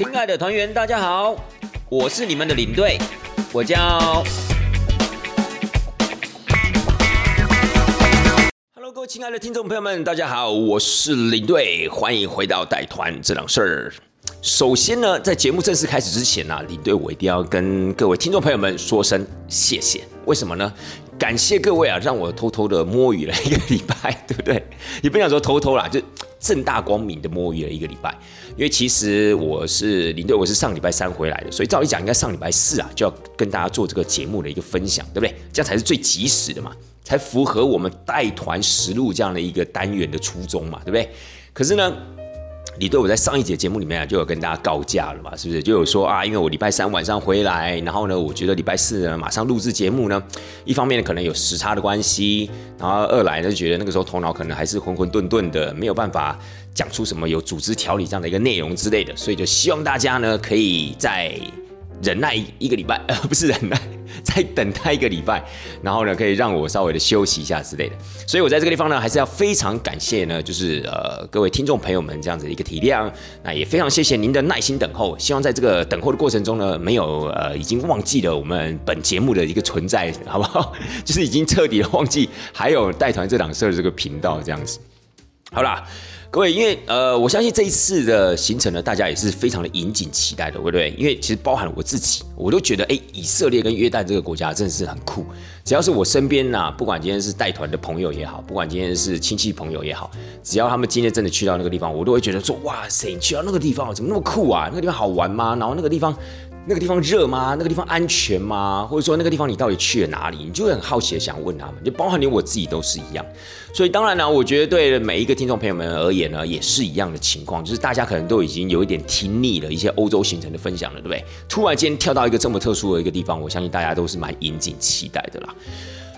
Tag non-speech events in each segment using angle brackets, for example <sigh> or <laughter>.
亲爱的团员，大家好，我是你们的领队，我叫。Hello，各位亲爱的听众朋友们，大家好，我是领队，欢迎回到带团这档事儿。首先呢，在节目正式开始之前呢，领队我一定要跟各位听众朋友们说声谢谢。为什么呢？感谢各位啊，让我偷偷的摸鱼了一个礼拜，<laughs> 对不对？也不想说偷偷啦，就正大光明的摸鱼了一个礼拜。因为其实我是领队，我是上礼拜三回来的，所以照理讲，应该上礼拜四啊就要跟大家做这个节目的一个分享，对不对？这样才是最及时的嘛，才符合我们带团实录这样的一个单元的初衷嘛，对不对？可是呢。李队，我在上一节节目里面啊，就有跟大家告假了嘛，是不是？就有说啊，因为我礼拜三晚上回来，然后呢，我觉得礼拜四呢马上录制节目呢，<laughs> 一方面可能有时差的关系，然后二来呢觉得那个时候头脑可能还是混混沌沌的，没有办法讲出什么有组织条理这样的一个内容之类的，所以就希望大家呢可以在。忍耐一个礼拜，呃，<laughs> 不是忍耐，再等待一个礼拜，然后呢，可以让我稍微的休息一下之类的。所以我在这个地方呢，还是要非常感谢呢，就是呃各位听众朋友们这样子的一个体谅，那也非常谢谢您的耐心等候。希望在这个等候的过程中呢，没有呃已经忘记了我们本节目的一个存在，好不好？<laughs> 就是已经彻底的忘记还有带团这档事儿这个频道这样子。好啦。各位，因为呃，我相信这一次的行程呢，大家也是非常的引颈期待的，对不对？因为其实包含了我自己，我都觉得，哎，以色列跟约旦这个国家真的是很酷。只要是我身边呐，不管今天是带团的朋友也好，不管今天是亲戚朋友也好，只要他们今天真的去到那个地方，我都会觉得说，哇塞，你去到那个地方怎么那么酷啊？那个地方好玩吗？然后那个地方。那个地方热吗？那个地方安全吗？或者说那个地方你到底去了哪里？你就很好奇的想问他们，就包含连我自己都是一样。所以当然呢，我觉得对每一个听众朋友们而言呢，也是一样的情况，就是大家可能都已经有一点听腻了一些欧洲行程的分享了，对不对？突然间跳到一个这么特殊的一个地方，我相信大家都是蛮引颈期待的啦。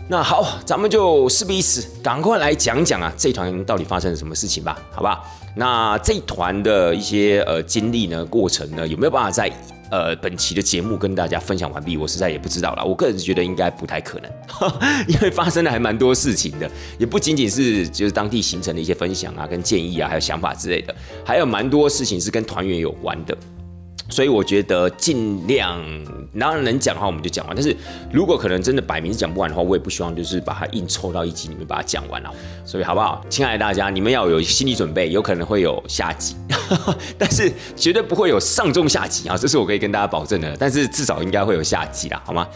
那好，咱们就事不宜迟，赶快来讲讲啊，这团到底发生了什么事情吧？好吧？那这团的一些呃经历呢、过程呢，有没有办法在？呃，本期的节目跟大家分享完毕，我实在也不知道了。我个人觉得应该不太可能，<laughs> 因为发生了还蛮多事情的，也不仅仅是就是当地形成的一些分享啊、跟建议啊，还有想法之类的，还有蛮多事情是跟团员有关的。所以我觉得尽量，然后能讲的话我们就讲完。但是如果可能真的摆明是讲不完的话，我也不希望就是把它硬凑到一集里面把它讲完了。所以好不好，亲爱的大家，你们要有心理准备，有可能会有下集，<laughs> 但是绝对不会有上中下集啊，这是我可以跟大家保证的。但是至少应该会有下集啦，好吗？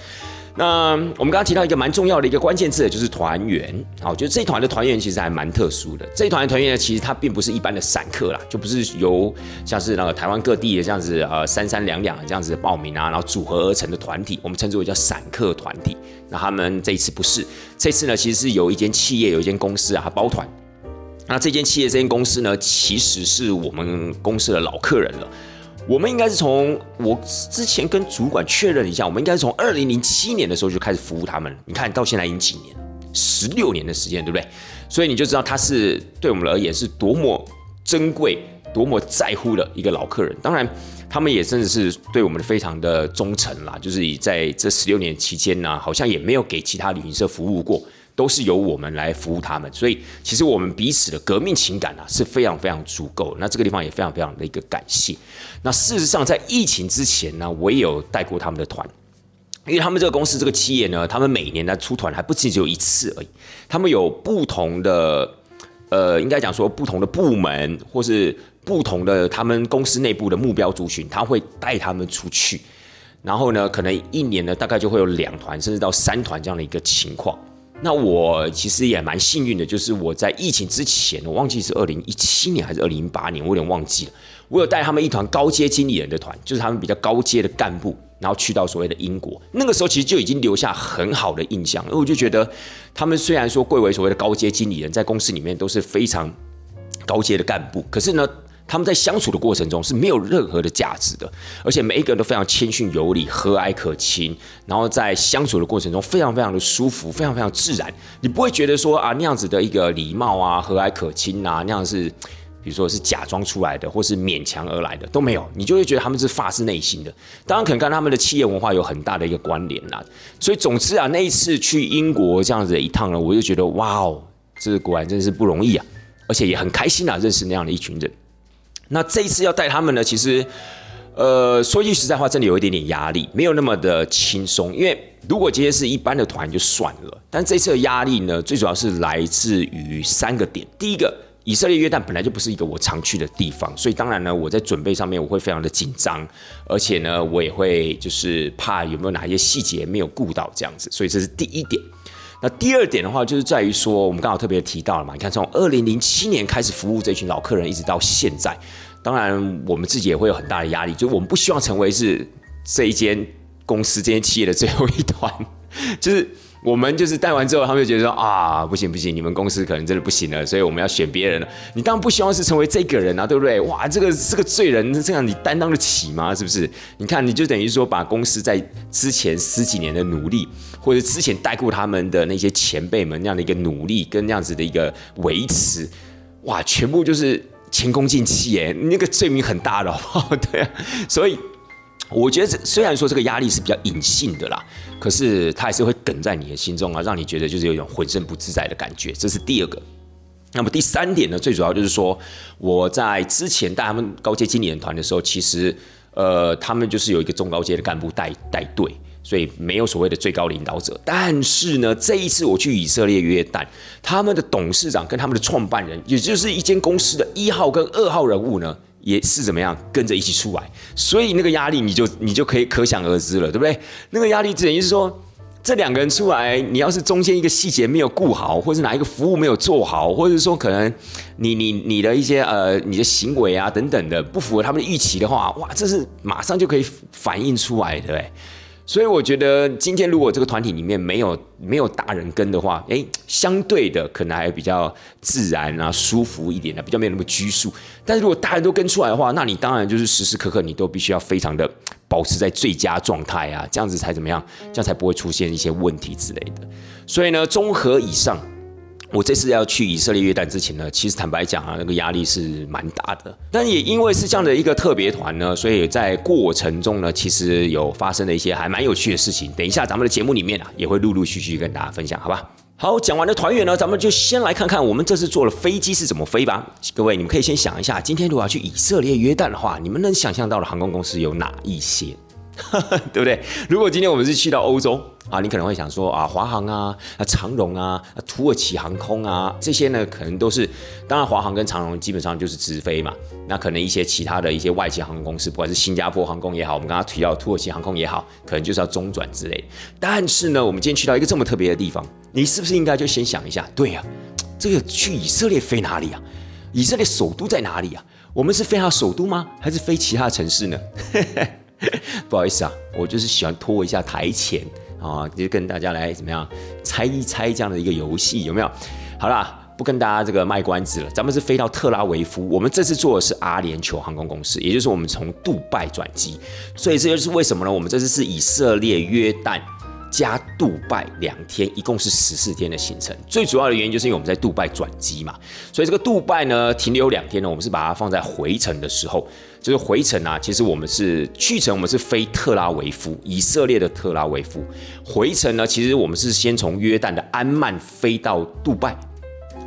那我们刚刚提到一个蛮重要的一个关键字，就是团员。好，我觉得这团的团员其实还蛮特殊的。这一团的团员呢，其实它并不是一般的散客啦，就不是由像是那个台湾各地的这样子呃三三两两这样子报名啊，然后组合而成的团体，我们称之为叫散客团体。那他们这一次不是，这次呢其实是有一间企业有一间公司啊，它包团。那这间企业这间公司呢，其实是我们公司的老客人了。我们应该是从我之前跟主管确认一下，我们应该是从二零零七年的时候就开始服务他们了。你看到现在已经几年了，十六年的时间，对不对？所以你就知道他是对我们而言是多么珍贵、多么在乎的一个老客人。当然，他们也真的是对我们非常的忠诚啦。就是在这十六年期间呢，好像也没有给其他旅行社服务过。都是由我们来服务他们，所以其实我们彼此的革命情感啊是非常非常足够。那这个地方也非常非常的一个感谢。那事实上，在疫情之前呢，我也有带过他们的团，因为他们这个公司这个企业呢，他们每年呢出团还不仅只有一次而已，他们有不同的呃，应该讲说不同的部门或是不同的他们公司内部的目标族群，他会带他们出去，然后呢，可能一年呢大概就会有两团甚至到三团这样的一个情况。那我其实也蛮幸运的，就是我在疫情之前，我忘记是二零一七年还是二零一八年，我有点忘记了。我有带他们一团高阶经理人的团，就是他们比较高阶的干部，然后去到所谓的英国。那个时候其实就已经留下很好的印象，因为我就觉得他们虽然说贵为所谓的高阶经理人，在公司里面都是非常高阶的干部，可是呢。他们在相处的过程中是没有任何的价值的，而且每一个人都非常谦逊有礼、和蔼可亲，然后在相处的过程中非常非常的舒服，非常非常自然。你不会觉得说啊那样子的一个礼貌啊、和蔼可亲啊，那样是比如说是假装出来的，或是勉强而来的都没有，你就会觉得他们是发自内心的。当然，可能跟他们的企业文化有很大的一个关联啦。所以，总之啊，那一次去英国这样子的一趟呢，我就觉得哇哦，这果然真是不容易啊，而且也很开心啊，认识那样的一群人。那这一次要带他们呢，其实，呃，说句实在话，真的有一点点压力，没有那么的轻松。因为如果今天是一般的团就算了，但这次的压力呢，最主要是来自于三个点。第一个，以色列约旦本来就不是一个我常去的地方，所以当然呢，我在准备上面我会非常的紧张，而且呢，我也会就是怕有没有哪一些细节没有顾到这样子，所以这是第一点。那第二点的话，就是在于说，我们刚好特别提到了嘛，你看从二零零七年开始服务这群老客人，一直到现在。当然，我们自己也会有很大的压力，就我们不希望成为是这一间公司、这间企业的最后一团，<laughs> 就是我们就是带完之后，他们就觉得说啊，不行不行，你们公司可能真的不行了，所以我们要选别人了。你当然不希望是成为这个人啊，对不对？哇，<laughs> 这个这个罪人这样你担当得起吗？是不是？你看，你就等于说把公司在之前十几年的努力，或者之前带过他们的那些前辈们那样的一个努力跟那样子的一个维持，哇，全部就是。前功尽弃耶，那个罪名很大的，好不好？对啊，所以我觉得这虽然说这个压力是比较隐性的啦，可是它还是会梗在你的心中啊，让你觉得就是有一种浑身不自在的感觉。这是第二个。那么第三点呢，最主要就是说我在之前带他们高阶经理人团的时候，其实呃，他们就是有一个中高阶的干部带带队。所以没有所谓的最高领导者，但是呢，这一次我去以色列约旦，他们的董事长跟他们的创办人，也就是一间公司的一号跟二号人物呢，也是怎么样跟着一起出来，所以那个压力你就你就可以可想而知了，对不对？那个压力等于是说，这两个人出来，你要是中间一个细节没有顾好，或者哪一个服务没有做好，或者说可能你你你的一些呃你的行为啊等等的不符合他们的预期的话，哇，这是马上就可以反映出来，对不对？所以我觉得今天如果这个团体里面没有没有大人跟的话，哎，相对的可能还比较自然啊，舒服一点的，比较没有那么拘束。但是如果大人都跟出来的话，那你当然就是时时刻刻你都必须要非常的保持在最佳状态啊，这样子才怎么样，这样才不会出现一些问题之类的。所以呢，综合以上。我这次要去以色列约旦之前呢，其实坦白讲啊，那个压力是蛮大的。但也因为是这样的一个特别团呢，所以在过程中呢，其实有发生了一些还蛮有趣的事情。等一下咱们的节目里面啊，也会陆陆续续跟大家分享，好吧？好，讲完了团员呢，咱们就先来看看我们这次坐了飞机是怎么飞吧。各位，你们可以先想一下，今天如果要去以色列约旦的话，你们能想象到的航空公司有哪一些？<laughs> 对不对？如果今天我们是去到欧洲啊，你可能会想说啊，华航啊、啊长荣啊、土耳其航空啊，这些呢可能都是，当然华航跟长荣基本上就是直飞嘛。那可能一些其他的一些外籍航空公司，不管是新加坡航空也好，我们刚刚提到土耳其航空也好，可能就是要中转之类。但是呢，我们今天去到一个这么特别的地方，你是不是应该就先想一下？对呀，这个去以色列飞哪里啊？以色列首都在哪里啊？我们是飞它首都吗？还是飞其他城市呢？<laughs> <laughs> 不好意思啊，我就是喜欢拖一下台前啊，就跟大家来怎么样猜一猜这样的一个游戏有没有？好啦，不跟大家这个卖关子了，咱们是飞到特拉维夫，我们这次坐的是阿联酋航空公司，也就是我们从杜拜转机，所以这就是为什么呢？我们这次是以色列、约旦加杜拜两天，一共是十四天的行程。最主要的原因就是因为我们在杜拜转机嘛，所以这个杜拜呢停留两天呢，我们是把它放在回程的时候。就是回程啊，其实我们是去程，我们是飞特拉维夫，以色列的特拉维夫。回程呢，其实我们是先从约旦的安曼飞到杜拜。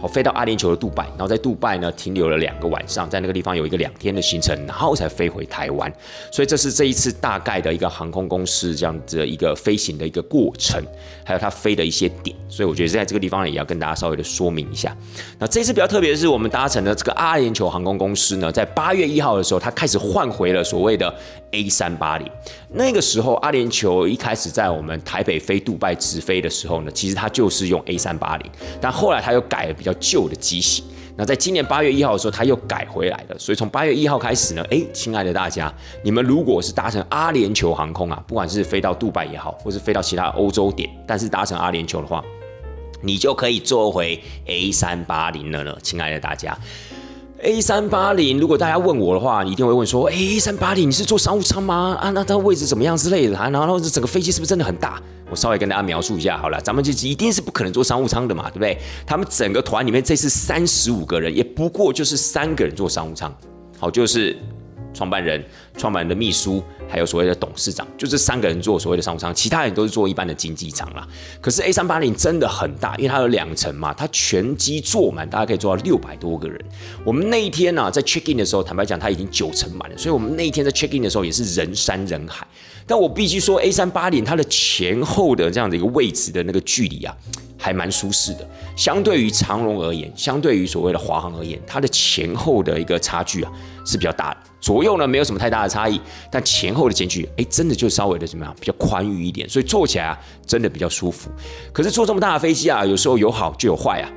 好，飞到阿联酋的杜拜，然后在杜拜呢停留了两个晚上，在那个地方有一个两天的行程，然后才飞回台湾。所以这是这一次大概的一个航空公司这样子的一个飞行的一个过程，还有它飞的一些点。所以我觉得在这个地方，也要跟大家稍微的说明一下。那这次比较特别的是，我们搭乘的这个阿联酋航空公司呢，在八月一号的时候，它开始换回了所谓的 A 三八零。那个时候，阿联酋一开始在我们台北飞杜拜直飞的时候呢，其实它就是用 A 三八零，但后来它又改了比较。旧的机型，那在今年八月一号的时候，它又改回来了。所以从八月一号开始呢，哎，亲爱的大家，你们如果是搭乘阿联酋航空啊，不管是飞到杜拜也好，或是飞到其他欧洲点，但是搭乘阿联酋的话，你就可以坐回 A 三八零了呢，亲爱的大家。A 三八零，如果大家问我的话，一定会问说：A 三八零你是坐商务舱吗？啊，那它位置怎么样之类的啊？然后这整个飞机是不是真的很大？我稍微跟大家描述一下好了，咱们就一定是不可能坐商务舱的嘛，对不对？他们整个团里面这次三十五个人，也不过就是三个人坐商务舱，好，就是创办人、创办人的秘书，还有所谓的董事长，就这三个人做所谓的商务舱，其他人都是做一般的经济舱啦。可是 A 三八零真的很大，因为它有两层嘛，它全机坐满，大家可以坐到六百多个人。我们那一天呢，在 check in 的时候，坦白讲，它已经九成满了，所以我们那一天在 check in 的时候也是人山人海。但我必须说，A 三八零它的前后的这样的一个位置的那个距离啊。<tsk> 还蛮舒适的，相对于长荣而言，相对于所谓的华航而言，它的前后的一个差距啊是比较大的。左右呢没有什么太大的差异，但前后的间距，哎，真的就稍微的怎么样，比较宽裕一点，所以坐起来啊真的比较舒服。可是坐这么大的飞机啊，有时候有好就有坏啊。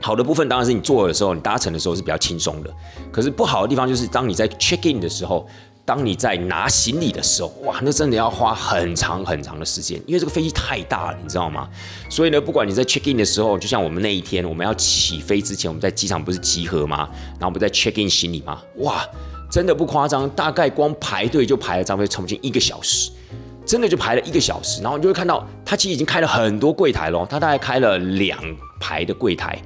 好的部分当然是你坐的时候，你搭乘的时候是比较轻松的。可是不好的地方就是当你在 check in 的时候。当你在拿行李的时候，哇，那真的要花很长很长的时间，因为这个飞机太大了，你知道吗？所以呢，不管你在 check in 的时候，就像我们那一天，我们要起飞之前，我们在机场不是集合吗？然后我们在 check in 行李吗？哇，真的不夸张，大概光排队就排了差不多将近一个小时，真的就排了一个小时。然后你就会看到，他其实已经开了很多柜台咯，他大概开了两排的柜台。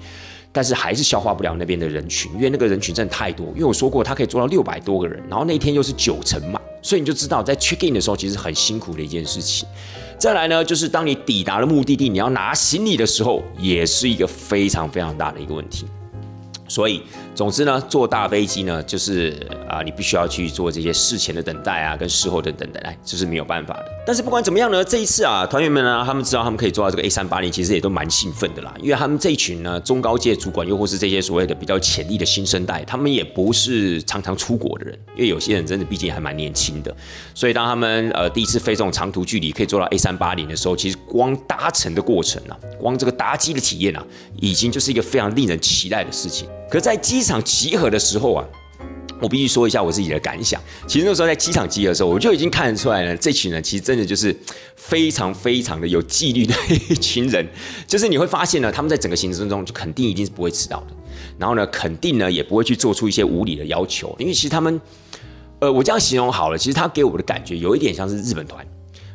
但是还是消化不了那边的人群，因为那个人群真的太多。因为我说过，他可以坐到六百多个人，然后那天又是九成满，所以你就知道在 check in 的时候其实很辛苦的一件事情。再来呢，就是当你抵达了目的地，你要拿行李的时候，也是一个非常非常大的一个问题。所以。总之呢，坐大飞机呢，就是啊，你必须要去做这些事前的等待啊，跟事后的等待，这是没有办法的。但是不管怎么样呢，这一次啊，团员们呢，他们知道他们可以坐到这个 A 三八零，其实也都蛮兴奋的啦，因为他们这一群呢，中高阶主管，又或是这些所谓的比较潜力的新生代，他们也不是常常出国的人，因为有些人真的毕竟还蛮年轻的，所以当他们呃第一次飞这种长途距离可以坐到 A 三八零的时候，其实光搭乘的过程啊，光这个搭机的体验啊，已经就是一个非常令人期待的事情。可在机场集合的时候啊，我必须说一下我自己的感想。其实那时候在机场集合的时候，我就已经看得出来了，这群人其实真的就是非常非常的有纪律的一群人。<laughs> 就是你会发现呢，他们在整个行程中就肯定一定是不会迟到的，然后呢，肯定呢也不会去做出一些无理的要求。因为其实他们，呃，我这样形容好了，其实他给我的感觉有一点像是日本团。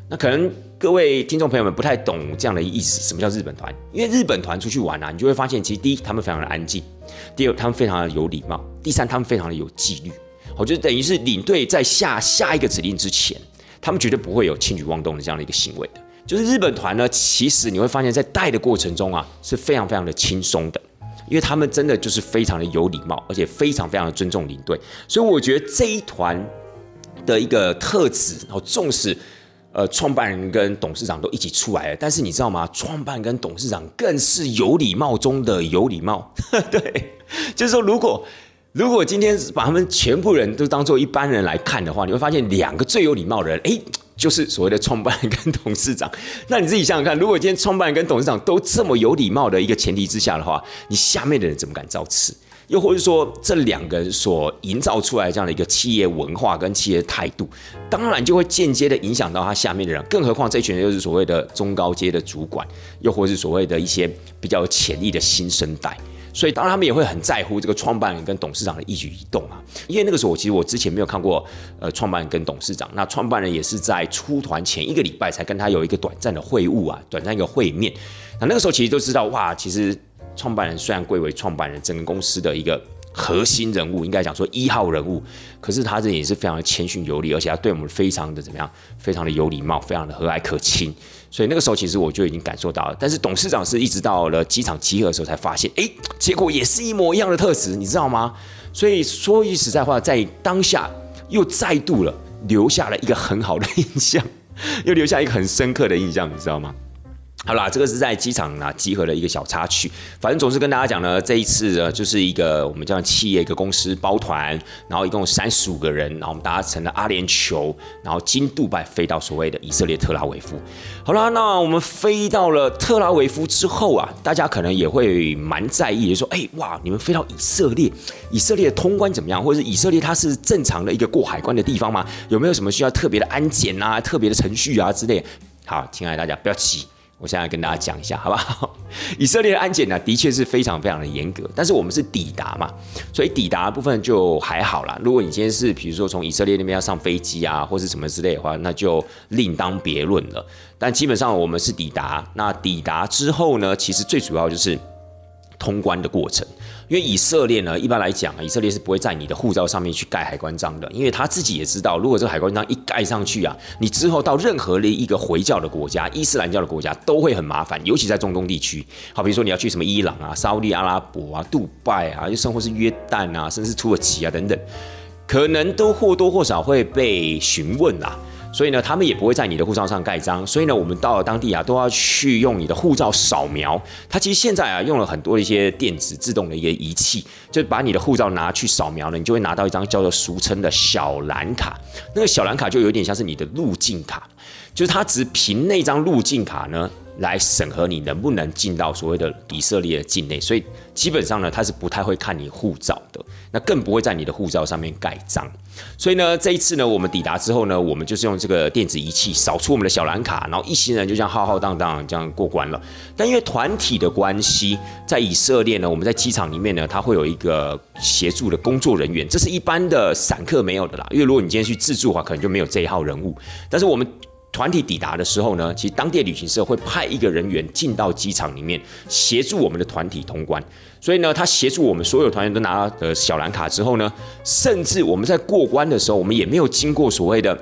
那可能各位听众朋友们不太懂这样的意思，什么叫日本团？因为日本团出去玩啊，你就会发现，其实第一，他们非常的安静；第二，他们非常的有礼貌；第三，他们非常的有纪律。我觉得等于是领队在下下一个指令之前，他们绝对不会有轻举妄动的这样的一个行为的。就是日本团呢，其实你会发现在带的过程中啊，是非常非常的轻松的，因为他们真的就是非常的有礼貌，而且非常非常的尊重领队。所以我觉得这一团的一个特质，然后重视。呃，创办人跟董事长都一起出来了，但是你知道吗？创办跟董事长更是有礼貌中的有礼貌。<laughs> 对，就是说，如果如果今天把他们全部人都当做一般人来看的话，你会发现两个最有礼貌的人，哎，就是所谓的创办人跟董事长。<laughs> 那你自己想想看，如果今天创办人跟董事长都这么有礼貌的一个前提之下的话，你下面的人怎么敢造次？又或者说，这两个人所营造出来这样的一个企业文化跟企业态度，当然就会间接的影响到他下面的人。更何况这群人又是所谓的中高阶的主管，又或是所谓的一些比较有潜力的新生代，所以当然他们也会很在乎这个创办人跟董事长的一举一动啊。因为那个时候，我其实我之前没有看过呃创办人跟董事长，那创办人也是在出团前一个礼拜才跟他有一个短暂的会晤啊，短暂一个会面。那那个时候其实都知道哇，其实。创办人虽然贵为创办人，整个公司的一个核心人物，应该讲说一号人物，可是他这也是非常的谦逊有礼，而且他对我们非常的怎么样，非常的有礼貌，非常的和蔼可亲。所以那个时候其实我就已经感受到了。但是董事长是一直到了机场集合的时候才发现，哎，结果也是一模一样的特质，你知道吗？所以说句实在话，在当下又再度了留下了一个很好的印象，又留下一个很深刻的印象，你知道吗？好啦，这个是在机场啊集合的一个小插曲。反正总是跟大家讲呢，这一次呢就是一个我们叫企业一个公司包团，然后一共三十五个人，然后我们搭乘了阿联酋，然后经杜拜飞到所谓的以色列特拉维夫。好啦，那我们飞到了特拉维夫之后啊，大家可能也会蛮在意，就说，哎哇，你们飞到以色列，以色列的通关怎么样？或者是以色列它是正常的一个过海关的地方吗？有没有什么需要特别的安检啊、特别的程序啊之类？好，亲爱的大家不要急。我现在跟大家讲一下，好不好？<laughs> 以色列的安检呢，的确是非常非常的严格，但是我们是抵达嘛，所以抵达部分就还好啦。如果你今天是比如说从以色列那边要上飞机啊，或是什么之类的话，那就另当别论了。但基本上我们是抵达，那抵达之后呢，其实最主要就是通关的过程。因为以色列呢，一般来讲，以色列是不会在你的护照上面去盖海关章的，因为他自己也知道，如果这个海关章一盖上去啊，你之后到任何的一个回教的国家、伊斯兰教的国家都会很麻烦，尤其在中东地区。好，比如说你要去什么伊朗啊、沙地阿拉伯啊、杜拜啊，又甚或是约旦啊，甚至土耳其啊等等，可能都或多或少会被询问啦。所以呢，他们也不会在你的护照上盖章。所以呢，我们到了当地啊，都要去用你的护照扫描。它其实现在啊，用了很多一些电子自动的一个仪器，就把你的护照拿去扫描了，你就会拿到一张叫做俗称的小蓝卡。那个小蓝卡就有点像是你的入境卡，就是它只凭那张入境卡呢。来审核你能不能进到所谓的以色列的境内，所以基本上呢，他是不太会看你护照的，那更不会在你的护照上面盖章。所以呢，这一次呢，我们抵达之后呢，我们就是用这个电子仪器扫出我们的小蓝卡，然后一行人就这样浩浩荡荡这样过关了。但因为团体的关系，在以色列呢，我们在机场里面呢，它会有一个协助的工作人员，这是一般的散客没有的啦。因为如果你今天去自助的话，可能就没有这一号人物。但是我们团体抵达的时候呢，其实当地旅行社会派一个人员进到机场里面协助我们的团体通关。所以呢，他协助我们所有团员都拿到小蓝卡之后呢，甚至我们在过关的时候，我们也没有经过所谓的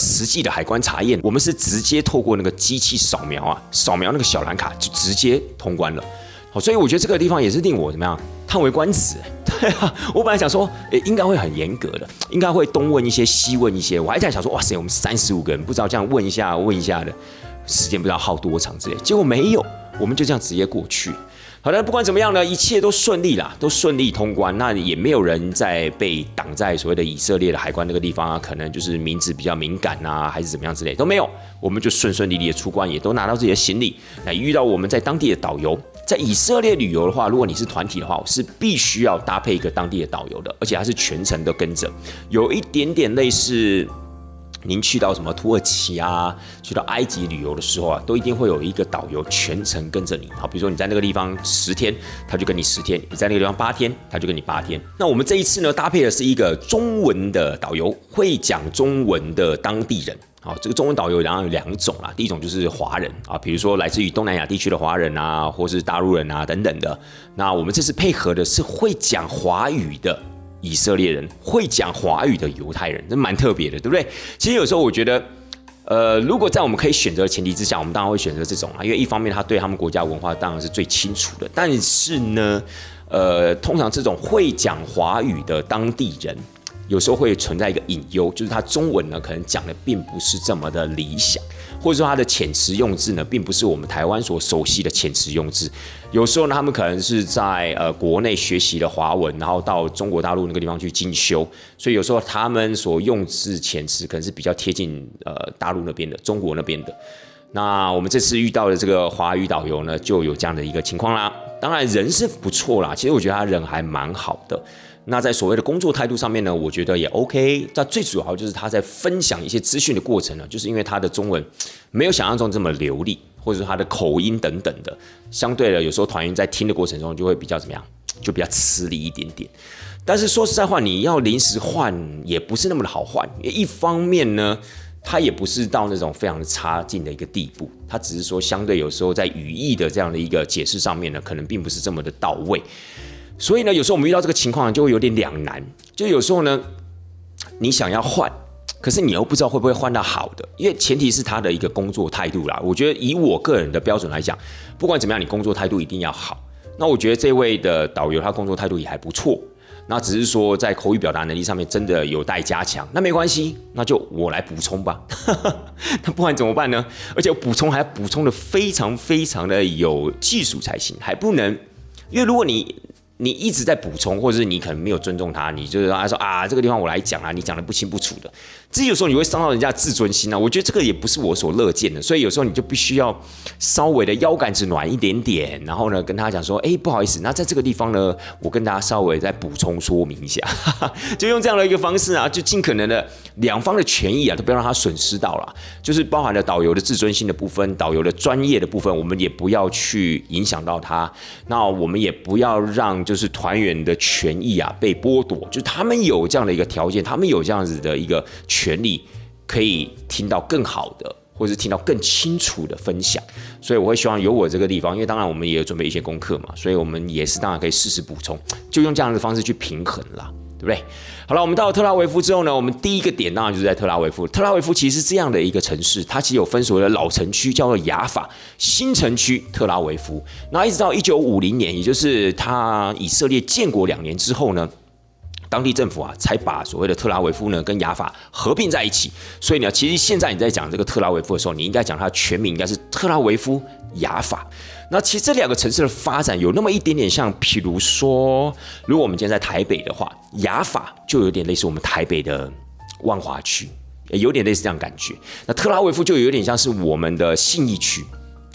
实际的海关查验，我们是直接透过那个机器扫描啊，扫描那个小蓝卡就直接通关了。好，所以我觉得这个地方也是令我怎么样叹为观止。<laughs> 对啊，我本来想说，诶，应该会很严格的，应该会东问一些，西问一些。我还在想说，哇塞，我们三十五个人，不知道这样问一下、问一下的时间不知道耗多长之类。结果没有，我们就这样直接过去。好的，不管怎么样呢，一切都顺利啦，都顺利通关。那也没有人在被挡在所谓的以色列的海关那个地方啊，可能就是名字比较敏感啊，还是怎么样之类都没有。我们就顺顺利利的出关，也都拿到自己的行李。那遇到我们在当地的导游。在以色列旅游的话，如果你是团体的话，是必须要搭配一个当地的导游的，而且还是全程都跟着，有一点点类似您去到什么土耳其啊，去到埃及旅游的时候啊，都一定会有一个导游全程跟着你。好，比如说你在那个地方十天，他就跟你十天；你在那个地方八天，他就跟你八天。那我们这一次呢，搭配的是一个中文的导游，会讲中文的当地人。好，这个中文导游然后有两种啦，第一种就是华人啊，比如说来自于东南亚地区的华人啊，或是大陆人啊等等的。那我们这次配合的是会讲华语的以色列人，会讲华语的犹太人，这蛮特别的，对不对？其实有时候我觉得，呃，如果在我们可以选择的前提之下，我们当然会选择这种啊，因为一方面他对他们国家文化当然是最清楚的，但是呢，呃，通常这种会讲华语的当地人。有时候会存在一个隐忧，就是他中文呢可能讲的并不是这么的理想，或者说他的遣词用字呢并不是我们台湾所熟悉的遣词用字。有时候呢，他们可能是在呃国内学习的华文，然后到中国大陆那个地方去进修，所以有时候他们所用字遣词可能是比较贴近呃大陆那边的、中国那边的。那我们这次遇到的这个华语导游呢，就有这样的一个情况啦。当然人是不错啦，其实我觉得他人还蛮好的。那在所谓的工作态度上面呢，我觉得也 OK。那最主要就是他在分享一些资讯的过程呢，就是因为他的中文没有想象中这么流利，或者说他的口音等等的，相对的有时候团员在听的过程中就会比较怎么样，就比较吃力一点点。但是说实在话，你要临时换也不是那么的好换，一方面呢，他也不是到那种非常差劲的一个地步，他只是说相对有时候在语义的这样的一个解释上面呢，可能并不是这么的到位。所以呢，有时候我们遇到这个情况就会有点两难。就有时候呢，你想要换，可是你又不知道会不会换到好的，因为前提是他的一个工作态度啦。我觉得以我个人的标准来讲，不管怎么样，你工作态度一定要好。那我觉得这位的导游他工作态度也还不错，那只是说在口语表达能力上面真的有待加强。那没关系，那就我来补充吧。<laughs> 那不管怎么办呢？而且补充还补充的非常非常的有技术才行，还不能，因为如果你。你一直在补充，或者是你可能没有尊重他，你就是他说啊，这个地方我来讲啊，你讲的不清不楚的。这有时候你会伤到人家自尊心啊，我觉得这个也不是我所乐见的，所以有时候你就必须要稍微的腰杆子暖一点点，然后呢跟他讲说，哎，不好意思，那在这个地方呢，我跟大家稍微再补充说明一下，<laughs> 就用这样的一个方式啊，就尽可能的两方的权益啊都不要让他损失到了，就是包含了导游的自尊心的部分，导游的专业的部分，我们也不要去影响到他，那我们也不要让就是团员的权益啊被剥夺，就他们有这样的一个条件，他们有这样子的一个。权利可以听到更好的，或者是听到更清楚的分享。所以我会希望有我这个地方，因为当然我们也有准备一些功课嘛，所以我们也是当然可以适时补充，就用这样的方式去平衡啦。对不对？好了，我们到了特拉维夫之后呢，我们第一个点当然就是在特拉维夫。特拉维夫其实是这样的一个城市，它其实有分所谓的老城区，叫做雅法新城区特拉维夫。那一直到一九五零年，也就是它以色列建国两年之后呢，当地政府啊才把所谓的特拉维夫呢跟雅法合并在一起。所以呢，其实现在你在讲这个特拉维夫的时候，你应该讲它的全名应该是特拉维夫雅法。那其实这两个城市的发展有那么一点点像，譬如说，如果我们今天在台北的话，雅法就有点类似我们台北的万华区，有点类似这样感觉。那特拉维夫就有点像是我们的信义区。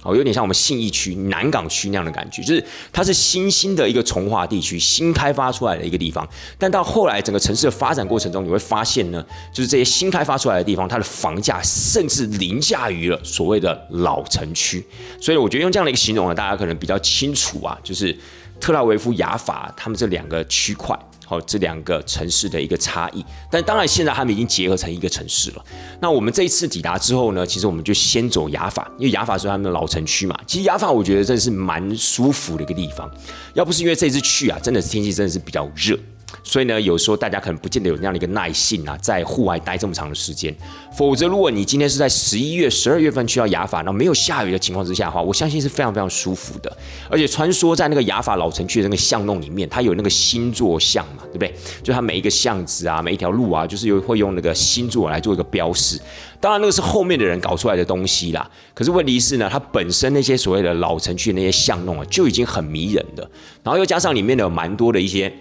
哦，有点像我们信义区、南港区那样的感觉，就是它是新兴的一个从化地区，新开发出来的一个地方。但到后来整个城市的发展过程中，你会发现呢，就是这些新开发出来的地方，它的房价甚至凌驾于了所谓的老城区。所以我觉得用这样的一个形容呢，大家可能比较清楚啊，就是特拉维夫、雅法他们这两个区块。好，这两个城市的一个差异，但当然现在他们已经结合成一个城市了。那我们这一次抵达之后呢，其实我们就先走雅法，因为雅法是他们的老城区嘛。其实雅法我觉得真的是蛮舒服的一个地方，要不是因为这次去啊，真的是天气真的是比较热。所以呢，有时候大家可能不见得有那样的一个耐性啊，在户外待这么长的时间。否则，如果你今天是在十一月、十二月份去到雅法，那没有下雨的情况之下的话，我相信是非常非常舒服的。而且穿梭在那个雅法老城区的那个巷弄里面，它有那个星座巷嘛，对不对？就它每一个巷子啊，每一条路啊，就是有会用那个星座来做一个标识。当然，那个是后面的人搞出来的东西啦。可是问题是呢，它本身那些所谓的老城区那些巷弄啊，就已经很迷人的。然后又加上里面的蛮多的一些。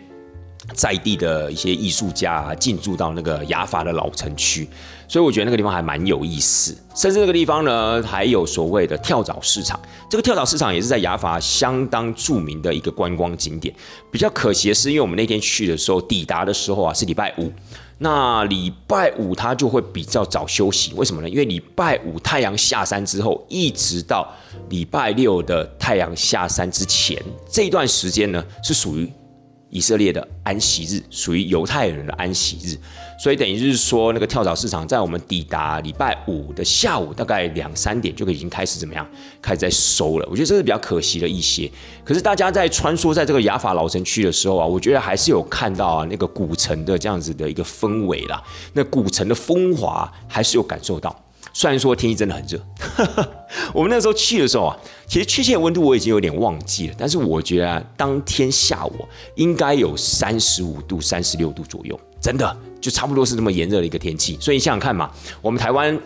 在地的一些艺术家进驻到那个雅法的老城区，所以我觉得那个地方还蛮有意思。甚至那个地方呢，还有所谓的跳蚤市场。这个跳蚤市场也是在雅法相当著名的一个观光景点。比较可惜的是，因为我们那天去的时候，抵达的时候啊是礼拜五，那礼拜五它就会比较早休息。为什么呢？因为礼拜五太阳下山之后，一直到礼拜六的太阳下山之前这一段时间呢，是属于。以色列的安息日属于犹太人的安息日，所以等于是说，那个跳蚤市场在我们抵达礼拜五的下午，大概两三点就已经开始怎么样，开始在收了。我觉得这是比较可惜的一些。可是大家在穿梭在这个雅法老城区的时候啊，我觉得还是有看到啊那个古城的这样子的一个氛围啦，那古城的风华还是有感受到。虽然说天气真的很热，<laughs> 我们那时候去的时候啊，其实确切温度我已经有点忘记了，但是我觉得当天下午应该有三十五度、三十六度左右，真的就差不多是这么炎热的一个天气。所以你想想看嘛，我们台湾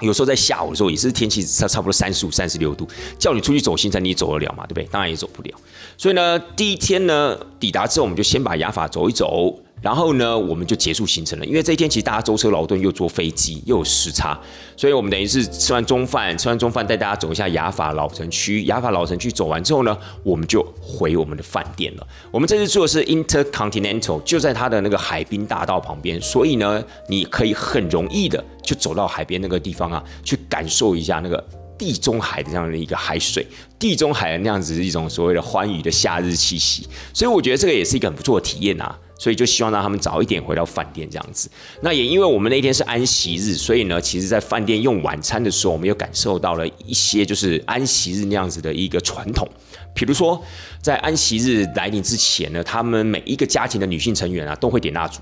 有时候在下午的时候也是天气差差不多三十五、三十六度，叫你出去走行程，你走得了吗？对不对？当然也走不了。所以呢，第一天呢抵达之后，我们就先把雅法走一走。然后呢，我们就结束行程了。因为这一天其实大家舟车劳顿，又坐飞机，又有时差，所以我们等于是吃完中饭，吃完中饭带大家走一下雅法老城区。雅法老城区走完之后呢，我们就回我们的饭店了。我们这次住的是 Intercontinental，就在它的那个海滨大道旁边，所以呢，你可以很容易的就走到海边那个地方啊，去感受一下那个地中海的这样的一个海水，地中海的那样子是一种所谓的欢愉的夏日气息。所以我觉得这个也是一个很不错的体验啊。所以就希望让他们早一点回到饭店这样子。那也因为我们那天是安息日，所以呢，其实在饭店用晚餐的时候，我们又感受到了一些就是安息日那样子的一个传统。比如说，在安息日来临之前呢，他们每一个家庭的女性成员啊，都会点蜡烛。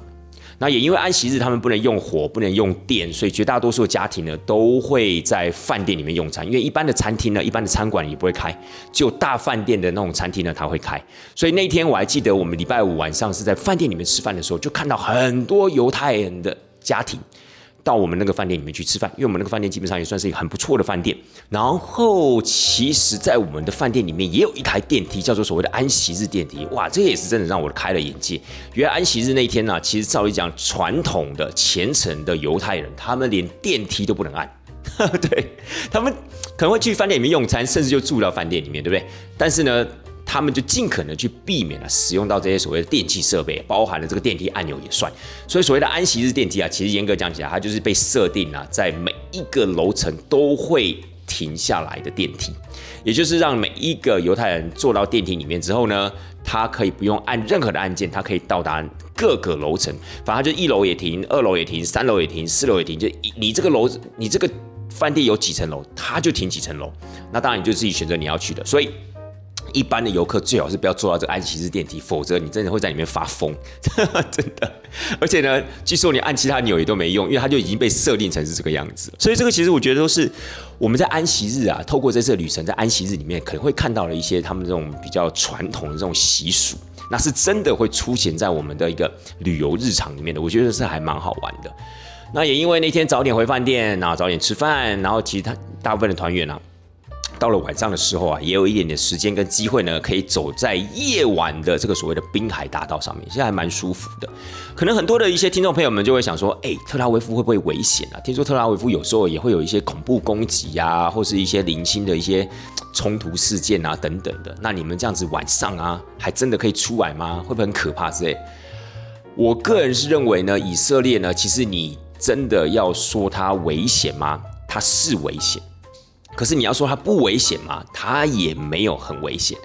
那也因为安息日他们不能用火，不能用电，所以绝大多数家庭呢都会在饭店里面用餐。因为一般的餐厅呢，一般的餐馆也不会开，就大饭店的那种餐厅呢，它会开。所以那天我还记得，我们礼拜五晚上是在饭店里面吃饭的时候，就看到很多犹太人的家庭。到我们那个饭店里面去吃饭，因为我们那个饭店基本上也算是一个很不错的饭店。然后，其实，在我们的饭店里面也有一台电梯，叫做所谓的安息日电梯。哇，这个也是真的让我开了眼界。原来安息日那一天呢，其实照理讲，传统的虔诚的犹太人，他们连电梯都不能按。<laughs> 对他们可能会去饭店里面用餐，甚至就住到饭店里面，对不对？但是呢。他们就尽可能去避免了使用到这些所谓的电器设备，包含了这个电梯按钮也算。所以所谓的安息日电梯啊，其实严格讲起来，它就是被设定啊，在每一个楼层都会停下来的电梯，也就是让每一个犹太人坐到电梯里面之后呢，他可以不用按任何的按键，他可以到达各个楼层，反正就一楼也停，二楼也停，三楼也停，四楼也停，就你这个楼，你这个。饭店有几层楼，它就停几层楼。那当然你就自己选择你要去的。所以一般的游客最好是不要坐到这个安息日电梯，否则你真的会在里面发疯，<laughs> 真的。而且呢，据说你按其他钮也都没用，因为它就已经被设定成是这个样子。所以这个其实我觉得都是我们在安息日啊，透过这次旅程，在安息日里面可能会看到了一些他们这种比较传统的这种习俗。那是真的会出现在我们的一个旅游日常里面的，我觉得是还蛮好玩的。那也因为那天早点回饭店，然后早点吃饭，然后其他大部分的团员呢。到了晚上的时候啊，也有一点点时间跟机会呢，可以走在夜晚的这个所谓的滨海大道上面，现在还蛮舒服的。可能很多的一些听众朋友们就会想说，哎，特拉维夫会不会危险啊？听说特拉维夫有时候也会有一些恐怖攻击呀，或是一些零星的一些冲突事件啊等等的。那你们这样子晚上啊，还真的可以出来吗？会不会很可怕之类？我个人是认为呢，以色列呢，其实你真的要说它危险吗？它是危险。可是你要说它不危险吗？它也没有很危险，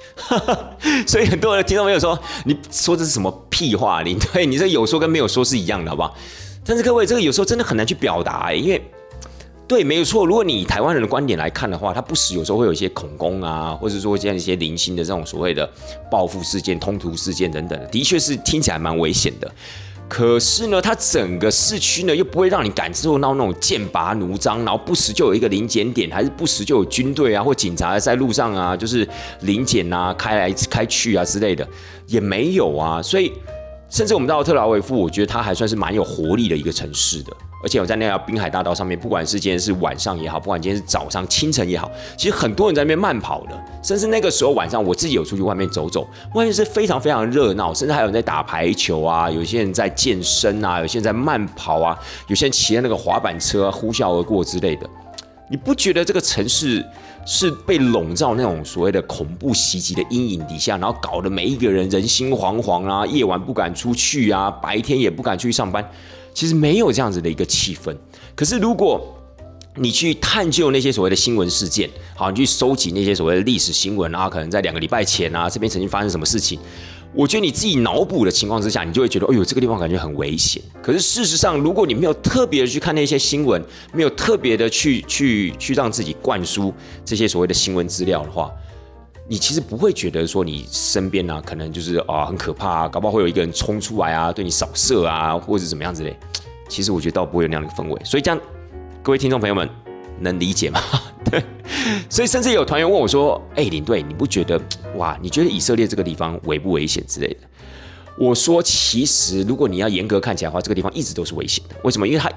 <laughs> 所以很多人听到没有说，你说这是什么屁话？你对你这有说跟没有说是一样的，好不好？但是各位，这个有时候真的很难去表达，因为对，没有错。如果你以台湾人的观点来看的话，它不时有时候会有一些恐攻啊，或者说这样一些零星的这种所谓的报复事件、通途事件等等，的确是听起来蛮危险的。可是呢，它整个市区呢又不会让你感受到那种剑拔弩张，然后不时就有一个临检点，还是不时就有军队啊或警察在路上啊，就是临检啊、开来开去啊之类的，也没有啊。所以，甚至我们到特拉维夫，我觉得它还算是蛮有活力的一个城市的。而且我在那条滨海大道上面，不管是今天是晚上也好，不管今天是早上、清晨也好，其实很多人在那边慢跑的。甚至那个时候晚上，我自己有出去外面走走，外面是非常非常热闹，甚至还有人在打排球啊，有些人在健身啊，有些人在慢跑啊，有些人骑在那个滑板车呼啸而过之类的。你不觉得这个城市是被笼罩那种所谓的恐怖袭击的阴影底下，然后搞得每一个人人心惶惶啊，夜晚不敢出去啊，白天也不敢出去上班？其实没有这样子的一个气氛，可是如果你去探究那些所谓的新闻事件，好，你去收集那些所谓的历史新闻啊，可能在两个礼拜前啊，这边曾经发生什么事情，我觉得你自己脑补的情况之下，你就会觉得，哎呦，这个地方感觉很危险。可是事实上，如果你没有特别的去看那些新闻，没有特别的去去去让自己灌输这些所谓的新闻资料的话，你其实不会觉得说你身边呢，可能就是啊很可怕啊，搞不好会有一个人冲出来啊，对你扫射啊，或者怎么样之类。<tsk> 其实我觉得倒不会有那样的氛围，所以这样各位听众朋友们能理解吗？对，<laughs> 所以甚至有团员问我说：“哎，领队，你不觉得哇？你觉得以色列这个地方危不危险之类的？”我说：“其实如果你要严格看起来的话，这个地方一直都是危险的。为什么？因为它。”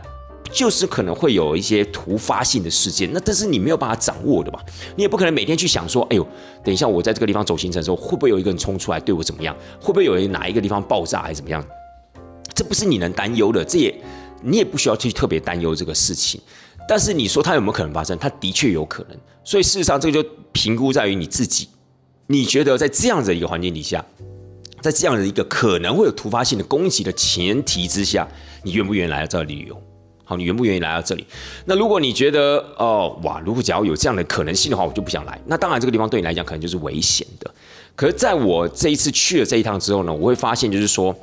就是可能会有一些突发性的事件，那但是你没有办法掌握的嘛，你也不可能每天去想说，哎呦，等一下我在这个地方走行程的时候，会不会有一个人冲出来对我怎么样？会不会有人哪一个地方爆炸还是怎么样？这不是你能担忧的，这也你也不需要去特别担忧这个事情。但是你说它有没有可能发生？它的确有可能。所以事实上，这个就评估在于你自己，你觉得在这样的一个环境底下，在这样的一个可能会有突发性的攻击的前提之下，你愿不愿意来到这里旅游？好，你愿不愿意来到这里？那如果你觉得哦，哇，如果只要有这样的可能性的话，我就不想来。那当然，这个地方对你来讲可能就是危险的。可是，在我这一次去了这一趟之后呢，我会发现，就是说。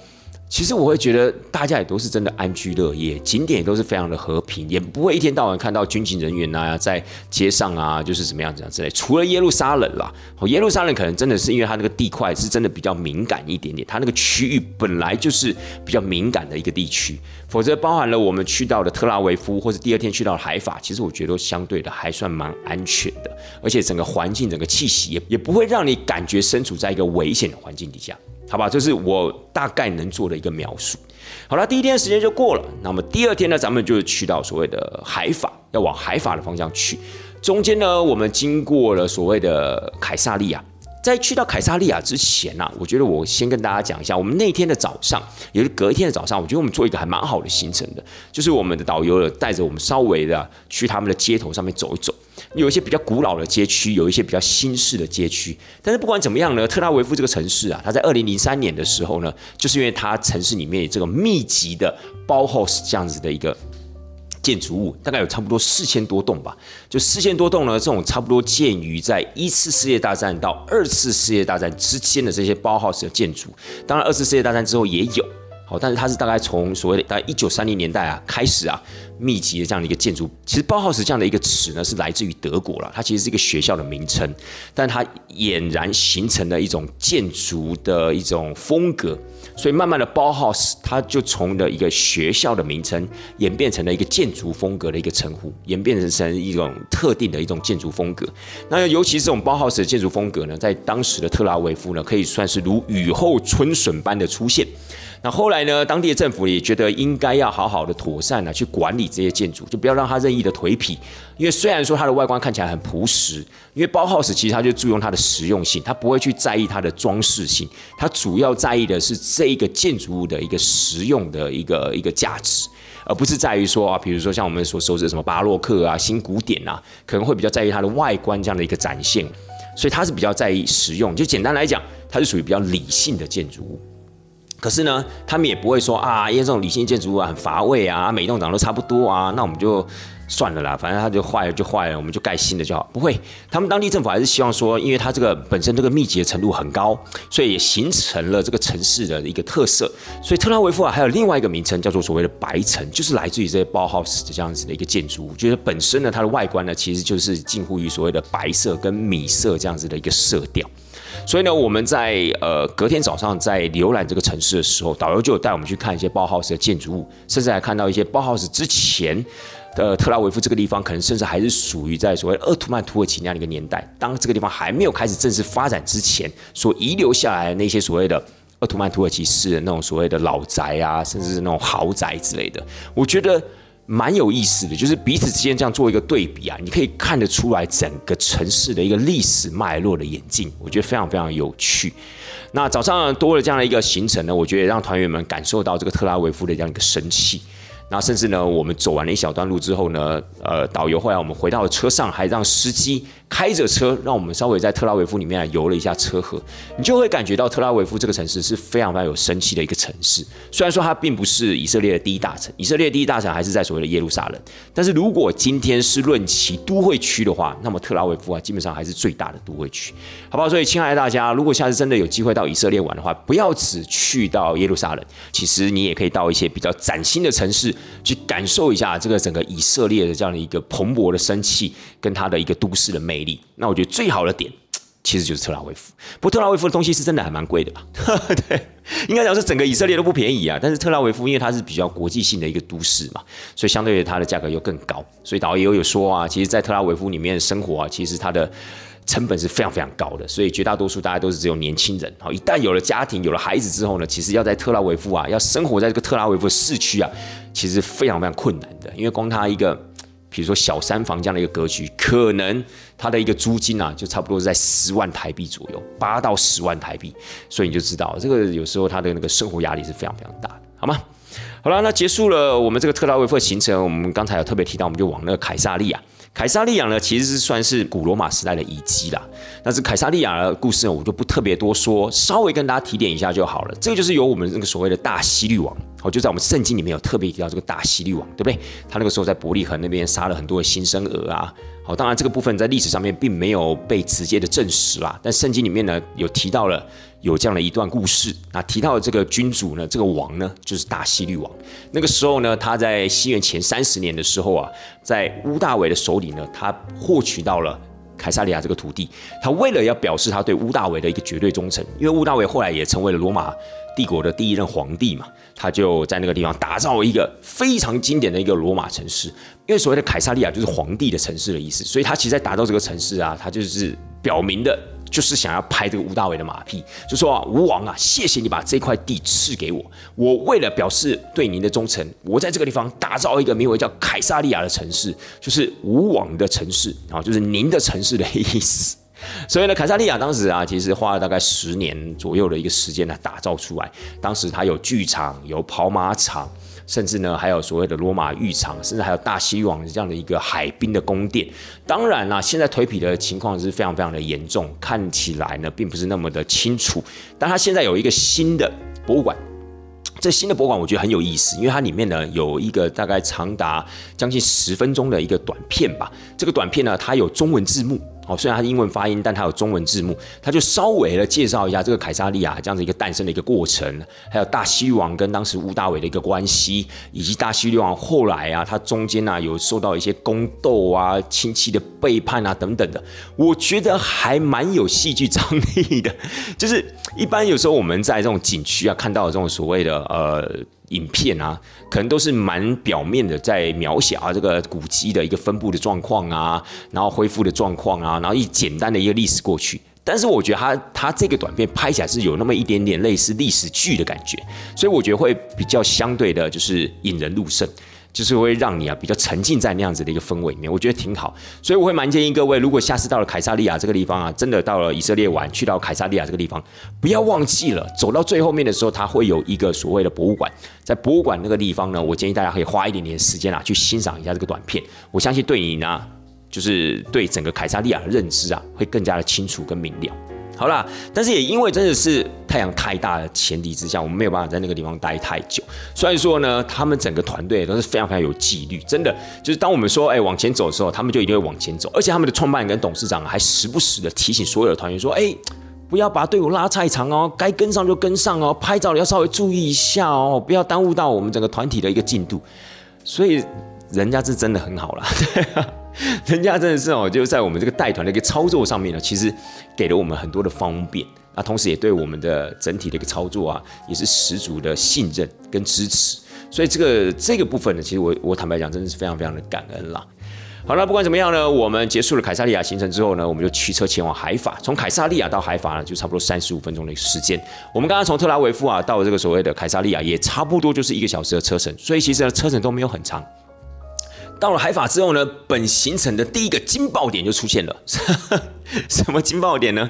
其实我会觉得大家也都是真的安居乐业，景点也都是非常的和平，也不会一天到晚看到军警人员啊在街上啊，就是怎么样怎样之类。除了耶路撒冷啦，耶路撒冷可能真的是因为它那个地块是真的比较敏感一点点，它那个区域本来就是比较敏感的一个地区。否则，包含了我们去到的特拉维夫，或者第二天去到海法，其实我觉得相对的还算蛮安全的，而且整个环境、整个气息也也不会让你感觉身处在一个危险的环境底下。好吧，这是我大概能做的一个描述。好了，第一天的时间就过了。那么第二天呢，咱们就去到所谓的海法，要往海法的方向去。中间呢，我们经过了所谓的凯撒利亚。在去到凯撒利亚之前呢，我觉得我先跟大家讲一下，我们那天的早上，也是隔一天的早上，我觉得我们做一个还蛮好的行程的，就是我们的导游带着我们稍微的去他们的街头上面走一走。有一些比较古老的街区，有一些比较新式的街区。但是不管怎么样呢，特拉维夫这个城市啊，它在二零零三年的时候呢，就是因为它城市里面这个密集的包 house 这样子的一个建筑物，大概有差不多四千多栋吧。就四千多栋呢，这种差不多建于在一次世界大战到二次世界大战之间的这些包豪斯的建筑。当然，二次世界大战之后也有。好，但是它是大概从所谓的大概一九三零年代啊开始啊，密集的这样的一个建筑。其实包豪斯这样的一个词呢，是来自于德国了，它其实是一个学校的名称，但它俨然形成了一种建筑的一种风格。所以慢慢的包豪斯，它就从了一个学校的名称，演变成了一个建筑风格的一个称呼，演变成成一种特定的一种建筑风格。那尤其是这种包豪斯的建筑风格呢，在当时的特拉维夫呢，可以算是如雨后春笋般的出现。那后来呢？当地的政府也觉得应该要好好的妥善的去管理这些建筑，就不要让它任意的颓圮。因为虽然说它的外观看起来很朴实，因为包 house 其实它就注重它的实用性，它不会去在意它的装饰性，它主要在意的是这一个建筑物的一个实用的一个一个价值，而不是在于说啊，比如说像我们所熟知的什么巴洛克啊、新古典啊，可能会比较在意它的外观这样的一个展现，所以它是比较在意实用。就简单来讲，它是属于比较理性的建筑物。可是呢，他们也不会说啊，因为这种理性建筑物很乏味啊，每栋长得都差不多啊，那我们就算了啦，反正它就坏了就坏了，我们就盖新的就好。不会，他们当地政府还是希望说，因为它这个本身这个密集的程度很高，所以也形成了这个城市的一个特色。所以特拉维夫啊，还有另外一个名称叫做所谓的白城，就是来自于这些包豪斯这样子的一个建筑物。觉得本身呢，它的外观呢，其实就是近乎于所谓的白色跟米色这样子的一个色调。所以呢，我们在呃隔天早上在浏览这个城市的时候，导游就有带我们去看一些包豪斯的建筑物，甚至还看到一些包豪斯之前的特拉维夫这个地方，可能甚至还是属于在所谓鄂图曼土耳其那样的一个年代，当这个地方还没有开始正式发展之前，所遗留下来的那些所谓的鄂图曼土耳其式的那种所谓的老宅啊，甚至是那种豪宅之类的，我觉得。蛮有意思的，就是彼此之间这样做一个对比啊，你可以看得出来整个城市的一个历史脉络的演进，我觉得非常非常有趣。那早上多了这样的一个行程呢，我觉得让团员们感受到这个特拉维夫的这样一个神气。那甚至呢，我们走完了一小段路之后呢，呃，导游后来我们回到车上，还让司机。开着车，让我们稍微在特拉维夫里面游了一下车河，你就会感觉到特拉维夫这个城市是非常非常有生气的一个城市。虽然说它并不是以色列的第一大城，以色列第一大城还是在所谓的耶路撒冷。但是如果今天是论其都会区的话，那么特拉维夫啊，基本上还是最大的都会区，好不好？所以，亲爱的大家，如果下次真的有机会到以色列玩的话，不要只去到耶路撒冷，其实你也可以到一些比较崭新的城市去感受一下这个整个以色列的这样的一个蓬勃的生气，跟它的一个都市的那我觉得最好的点其实就是特拉维夫，不过特拉维夫的东西是真的还蛮贵的吧？<laughs> 对，应该讲是整个以色列都不便宜啊。但是特拉维夫因为它是比较国际性的一个都市嘛，所以相对于它的价格又更高。所以导游有说啊，其实，在特拉维夫里面生活啊，其实它的成本是非常非常高的。所以绝大多数大家都是只有年轻人。好，一旦有了家庭、有了孩子之后呢，其实要在特拉维夫啊，要生活在这个特拉维夫市区啊，其实非常非常困难的，因为光它一个。比如说小三房这样的一个格局，可能它的一个租金啊，就差不多在十万台币左右，八到十万台币，所以你就知道这个有时候他的那个生活压力是非常非常大的，好吗？好了，那结束了我们这个特拉维夫的行程，我们刚才有特别提到，我们就往那个凯撒利亚。凯撒利亚呢，其实是算是古罗马时代的遗迹啦。但是凯撒利亚的故事呢，我就不特别多说，稍微跟大家提点一下就好了。这个就是由我们那个所谓的大希律王，哦，就在我们圣经里面有特别提到这个大希律王，对不对？他那个时候在伯利恒那边杀了很多的新生儿啊。好，当然这个部分在历史上面并没有被直接的证实啦，但圣经里面呢有提到了。有这样的一段故事，那提到的这个君主呢，这个王呢，就是大西律王。那个时候呢，他在西元前三十年的时候啊，在乌大维的手里呢，他获取到了凯撒利亚这个土地。他为了要表示他对乌大维的一个绝对忠诚，因为乌大维后来也成为了罗马帝国的第一任皇帝嘛，他就在那个地方打造一个非常经典的一个罗马城市。因为所谓的凯撒利亚就是皇帝的城市的意思，所以他其实在打造这个城市啊，他就是表明的。就是想要拍这个吴大伟的马屁，就说啊，吴王啊，谢谢你把这块地赐给我，我为了表示对您的忠诚，我在这个地方打造一个名为叫凯撒利亚的城市，就是吴王的城市啊，就是您的城市的意思。所以呢，凯撒利亚当时啊，其实花了大概十年左右的一个时间呢打造出来。当时它有剧场，有跑马场。甚至呢，还有所谓的罗马浴场，甚至还有大西王这样的一个海滨的宫殿。当然啦，现在颓圮的情况是非常非常的严重，看起来呢并不是那么的清楚。但它现在有一个新的博物馆，这新的博物馆我觉得很有意思，因为它里面呢有一个大概长达将近十分钟的一个短片吧。这个短片呢，它有中文字幕。好，虽然它英文发音，但它有中文字幕，它就稍微的介绍一下这个凯撒利亚这样子一个诞生的一个过程，还有大西王跟当时吴大伟的一个关系，以及大西王后来啊，他中间啊有受到一些宫斗啊、亲戚的背叛啊等等的，我觉得还蛮有戏剧张力的。<laughs> 就是一般有时候我们在这种景区啊看到这种所谓的呃。影片啊，可能都是蛮表面的，在描写啊这个古迹的一个分布的状况啊，然后恢复的状况啊，然后一简单的一个历史过去。但是我觉得他他这个短片拍起来是有那么一点点类似历史剧的感觉，所以我觉得会比较相对的，就是引人入胜。就是会让你啊比较沉浸在那样子的一个氛围里面，我觉得挺好，所以我会蛮建议各位，如果下次到了凯撒利亚这个地方啊，真的到了以色列玩，去到凯撒利亚这个地方，不要忘记了，走到最后面的时候，它会有一个所谓的博物馆，在博物馆那个地方呢，我建议大家可以花一点点时间啊，去欣赏一下这个短片，我相信对你呢，就是对整个凯撒利亚的认知啊，会更加的清楚跟明了。好啦，但是也因为真的是太阳太大的前提之下，我们没有办法在那个地方待太久。所以说呢，他们整个团队都是非常非常有纪律，真的就是当我们说哎往前走的时候，他们就一定会往前走。而且他们的创办人跟董事长还时不时的提醒所有的团员说，哎，不要把队伍拉太长哦，该跟上就跟上哦，拍照要稍微注意一下哦，不要耽误到我们整个团体的一个进度。所以人家是真的很好了。<laughs> 人家真的是哦，就在我们这个带团的一个操作上面呢，其实给了我们很多的方便，那同时也对我们的整体的一个操作啊，也是十足的信任跟支持。所以这个这个部分呢，其实我我坦白讲，真的是非常非常的感恩啦。好了，不管怎么样呢，我们结束了凯撒利亚行程之后呢，我们就驱车前往海法。从凯撒利亚到海法呢，就差不多三十五分钟的一个时间。我们刚刚从特拉维夫啊到这个所谓的凯撒利亚，也差不多就是一个小时的车程，所以其实呢车程都没有很长。到了海法之后呢，本行程的第一个惊爆点就出现了。<laughs> 什么惊爆点呢？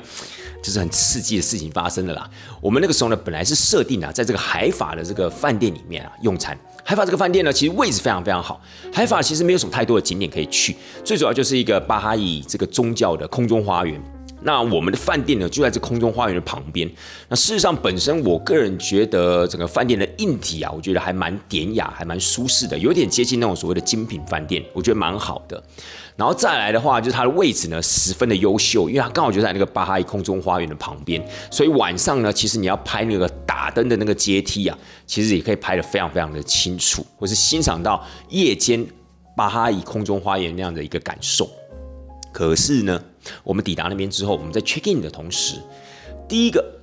就是很刺激的事情发生了啦。我们那个时候呢，本来是设定啊，在这个海法的这个饭店里面啊用餐。海法这个饭店呢，其实位置非常非常好。海法其实没有什么太多的景点可以去，最主要就是一个巴哈伊这个宗教的空中花园。那我们的饭店呢，就在这空中花园的旁边。那事实上，本身我个人觉得整个饭店的硬体啊，我觉得还蛮典雅，还蛮舒适的，有点接近那种所谓的精品饭店，我觉得蛮好的。然后再来的话，就是它的位置呢，十分的优秀，因为它刚好就在那个巴哈伊空中花园的旁边，所以晚上呢，其实你要拍那个打灯的那个阶梯啊，其实也可以拍得非常非常的清楚，或是欣赏到夜间巴哈伊空中花园那样的一个感受。可是呢？我们抵达那边之后，我们在 check in 的同时，第一个，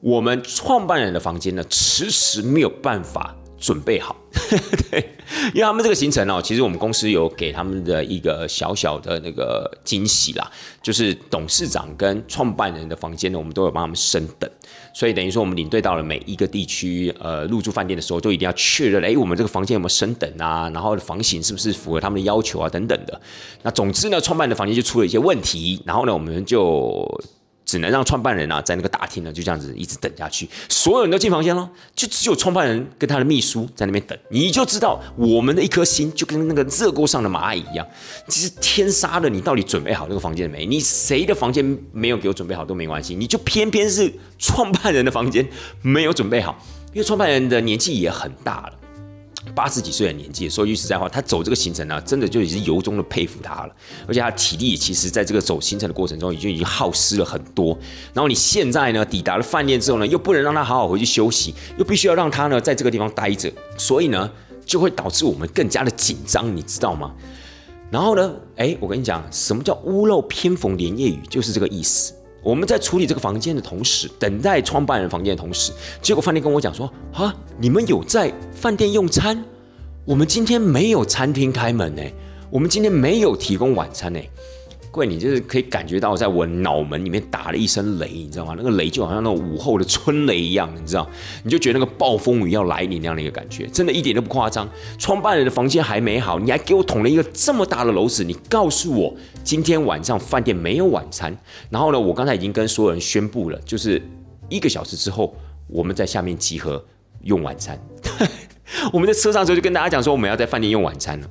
我们创办人的房间呢，迟迟没有办法准备好。<laughs> 对，因为他们这个行程哦，其实我们公司有给他们的一个小小的那个惊喜啦，就是董事长跟创办人的房间呢，我们都有帮他们升等。所以等于说，我们领队到了每一个地区，呃，入住饭店的时候，就一定要确认，哎，我们这个房间有没有升等啊？然后房型是不是符合他们的要求啊？等等的。那总之呢，创办的房间就出了一些问题，然后呢，我们就。只能让创办人啊，在那个大厅呢，就这样子一直等下去。所有人都进房间了，就只有创办人跟他的秘书在那边等。你就知道，我们的一颗心就跟那个热锅上的蚂蚁一样。其实天杀的，你到底准备好那个房间没？你谁的房间没有给我准备好都没关系，你就偏偏是创办人的房间没有准备好，因为创办人的年纪也很大了。八十几岁的年纪，说句实在话，他走这个行程呢，真的就已经由衷的佩服他了。而且他体力其实在这个走行程的过程中，已经已经耗失了很多。然后你现在呢，抵达了饭店之后呢，又不能让他好好回去休息，又必须要让他呢在这个地方待着，所以呢，就会导致我们更加的紧张，你知道吗？然后呢，哎，我跟你讲，什么叫屋漏偏逢连夜雨，就是这个意思。我们在处理这个房间的同时，等待创办人房间的同时，结果饭店跟我讲说：“啊，你们有在饭店用餐？我们今天没有餐厅开门呢，我们今天没有提供晚餐呢。”贵，你就是可以感觉到，在我脑门里面打了一声雷，你知道吗？那个雷就好像那种午后的春雷一样，你知道？你就觉得那个暴风雨要来临那样的一个感觉，真的一点都不夸张。创办人的房间还没好，你还给我捅了一个这么大的篓子，你告诉我今天晚上饭店没有晚餐。然后呢，我刚才已经跟所有人宣布了，就是一个小时之后我们在下面集合用晚餐。我们在车上时候就跟大家讲说，我们要在饭店用晚餐了。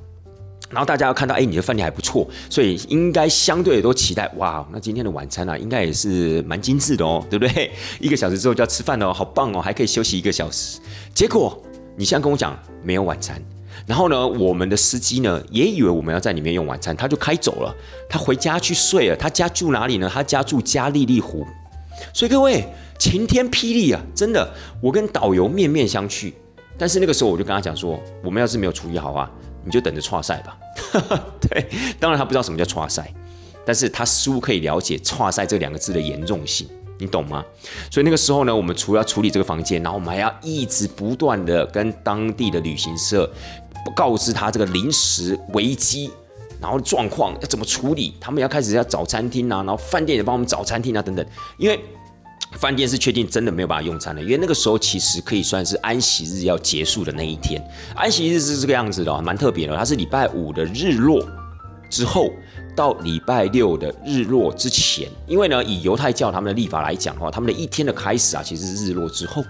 然后大家要看到，哎，你的饭店还不错，所以应该相对都期待，哇，那今天的晚餐啊，应该也是蛮精致的哦，对不对？一个小时之后就要吃饭了，好棒哦，还可以休息一个小时。结果你现在跟我讲没有晚餐，然后呢，我们的司机呢也以为我们要在里面用晚餐，他就开走了，他回家去睡了。他家住哪里呢？他家住加利利湖。所以各位晴天霹雳啊，真的，我跟导游面面相觑。但是那个时候我就跟他讲说，我们要是没有处理好啊，你就等着跨赛吧。<laughs> 对，当然他不知道什么叫跨赛，但是他似乎可以了解跨赛这两个字的严重性。你懂吗？所以那个时候呢，我们除了处理这个房间，然后我们还要一直不断的跟当地的旅行社告知他这个临时危机，然后状况要怎么处理。他们要开始要找餐厅啊，然后饭店也帮我们找餐厅啊等等。因为饭店是确定真的没有办法用餐的，因为那个时候其实可以算是安息日要结束的那一天。安息日是这个样子的，蛮特别的，它是礼拜五的日落之后。到礼拜六的日落之前，因为呢，以犹太教他们的历法来讲的话，他们的一天的开始啊，其实是日落之后，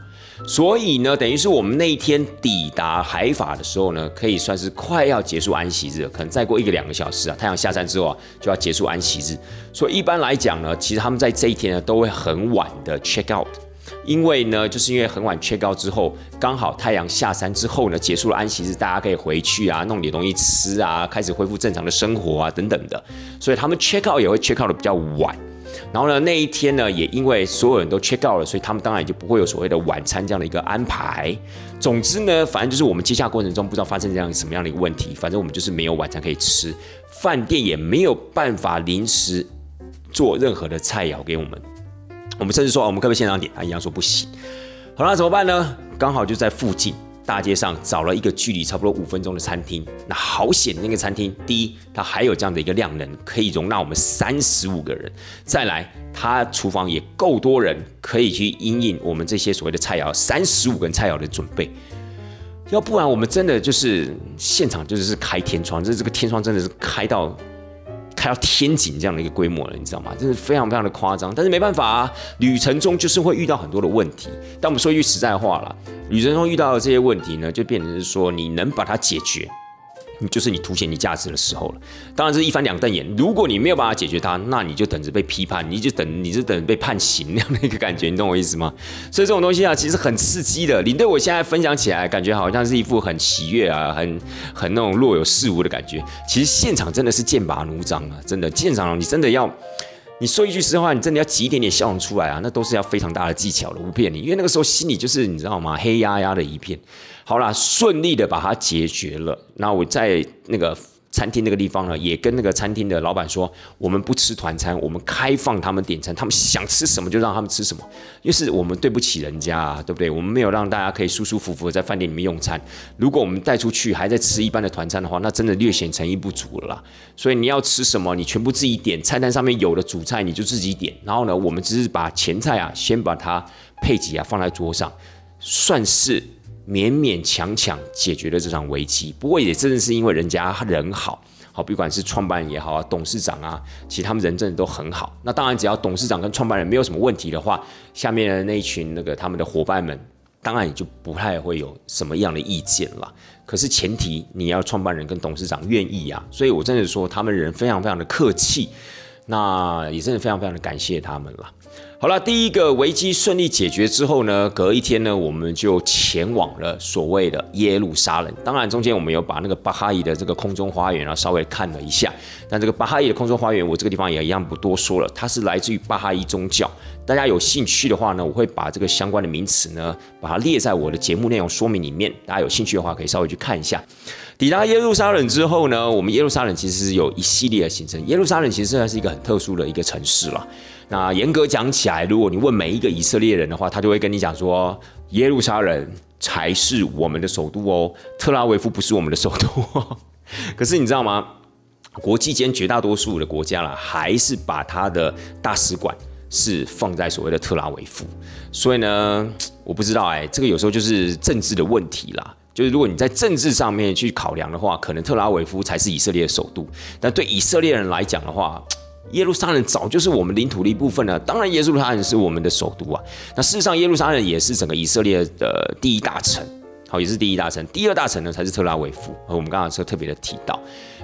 所以呢，等于是我们那一天抵达海法的时候呢，可以算是快要结束安息日了，可能再过一个两个小时啊，太阳下山之后啊，就要结束安息日，所以一般来讲呢，其实他们在这一天呢，都会很晚的 check out。因为呢，就是因为很晚 check out 之后，刚好太阳下山之后呢，结束了安息日，大家可以回去啊，弄点东西吃啊，开始恢复正常的生活啊，等等的。所以他们 check out 也会 check out 的比较晚。然后呢，那一天呢，也因为所有人都 check out 了，所以他们当然也就不会有所谓的晚餐这样的一个安排。总之呢，反正就是我们接洽过程中不知道发生这样什么样的一个问题，反正我们就是没有晚餐可以吃，饭店也没有办法临时做任何的菜肴给我们。我们甚至说，我们可不可以现场点？他一样说不行。好了，怎么办呢？刚好就在附近大街上找了一个距离差不多五分钟的餐厅。那好险，那个餐厅第一，它还有这样的一个量能，可以容纳我们三十五个人。再来，它厨房也够多人，可以去应应我们这些所谓的菜肴，三十五个菜肴的准备。要不然，我们真的就是现场就是开天窗，这这个天窗真的是开到。还要天井这样的一个规模了，你知道吗？真是非常非常的夸张。但是没办法啊，旅程中就是会遇到很多的问题。但我们说一句实在话了，旅程中遇到的这些问题呢，就变成是说你能把它解决。就是你凸显你价值的时候了，当然是一翻两瞪眼。如果你没有办法解决它，那你就等着被批判，你就等，你就等被判刑那样的一个感觉，你懂我意思吗？所以这种东西啊，其实很刺激的。你对我现在分享起来，感觉好像是一副很喜悦啊，很很那种若有似无的感觉。其实现场真的是剑拔弩张啊，真的现场你真的要。你说一句实话，你真的要挤一点点笑容出来啊，那都是要非常大的技巧的，不骗你。因为那个时候心里就是你知道吗，黑压压的一片。好啦，顺利的把它解决了。那我在那个。餐厅那个地方呢，也跟那个餐厅的老板说，我们不吃团餐，我们开放他们点餐，他们想吃什么就让他们吃什么，因为是我们对不起人家啊，对不对？我们没有让大家可以舒舒服服的在饭店里面用餐。如果我们带出去还在吃一般的团餐的话，那真的略显诚意不足了啦。所以你要吃什么，你全部自己点，菜单上面有的主菜你就自己点。然后呢，我们只是把前菜啊，先把它配给啊放在桌上，算是。勉勉强强解决了这场危机，不过也真的是因为人家人好，好，不管是创办人也好啊，董事长啊，其实他们人真的都很好。那当然，只要董事长跟创办人没有什么问题的话，下面的那一群那个他们的伙伴们，当然也就不太会有什么样的意见了。可是前提你要创办人跟董事长愿意啊，所以我真的说他们人非常非常的客气，那也真的非常非常的感谢他们了。好了，第一个危机顺利解决之后呢，隔一天呢，我们就前往了所谓的耶路撒冷。当然，中间我们有把那个巴哈伊的这个空中花园啊稍微看了一下。但这个巴哈伊的空中花园，我这个地方也一样不多说了，它是来自于巴哈伊宗教。大家有兴趣的话呢，我会把这个相关的名词呢，把它列在我的节目内容说明里面。大家有兴趣的话，可以稍微去看一下。抵达耶路撒冷之后呢，我们耶路撒冷其实有一系列的行程。耶路撒冷其实算是一个很特殊的一个城市了。那严格讲起来，如果你问每一个以色列人的话，他就会跟你讲说，耶路撒冷才是我们的首都哦，特拉维夫不是我们的首都。<laughs> 可是你知道吗？国际间绝大多数的国家啦，还是把他的大使馆是放在所谓的特拉维夫。所以呢，我不知道哎，这个有时候就是政治的问题啦。就是如果你在政治上面去考量的话，可能特拉维夫才是以色列的首都。但对以色列人来讲的话，耶路撒冷早就是我们领土的一部分了，当然耶路撒冷是我们的首都啊。那事实上，耶路撒冷也是整个以色列的第一大城，好，也是第一大城。第二大城呢才是特拉维夫，和我们刚刚说特别的提到。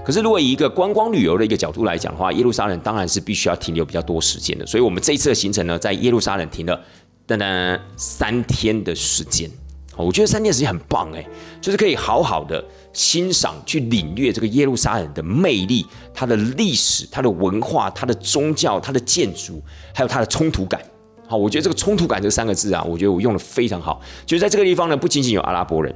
可是如果以一个观光旅游的一个角度来讲的话，耶路撒冷当然是必须要停留比较多时间的。所以我们这一次的行程呢，在耶路撒冷停了等等三天的时间。我觉得三天时间很棒哎，就是可以好好的欣赏、去领略这个耶路撒冷的魅力、它的历史、它的文化、它的宗教、它的建筑，还有它的冲突感。好，我觉得这个冲突感这三个字啊，我觉得我用的非常好。就是在这个地方呢，不仅仅有阿拉伯人，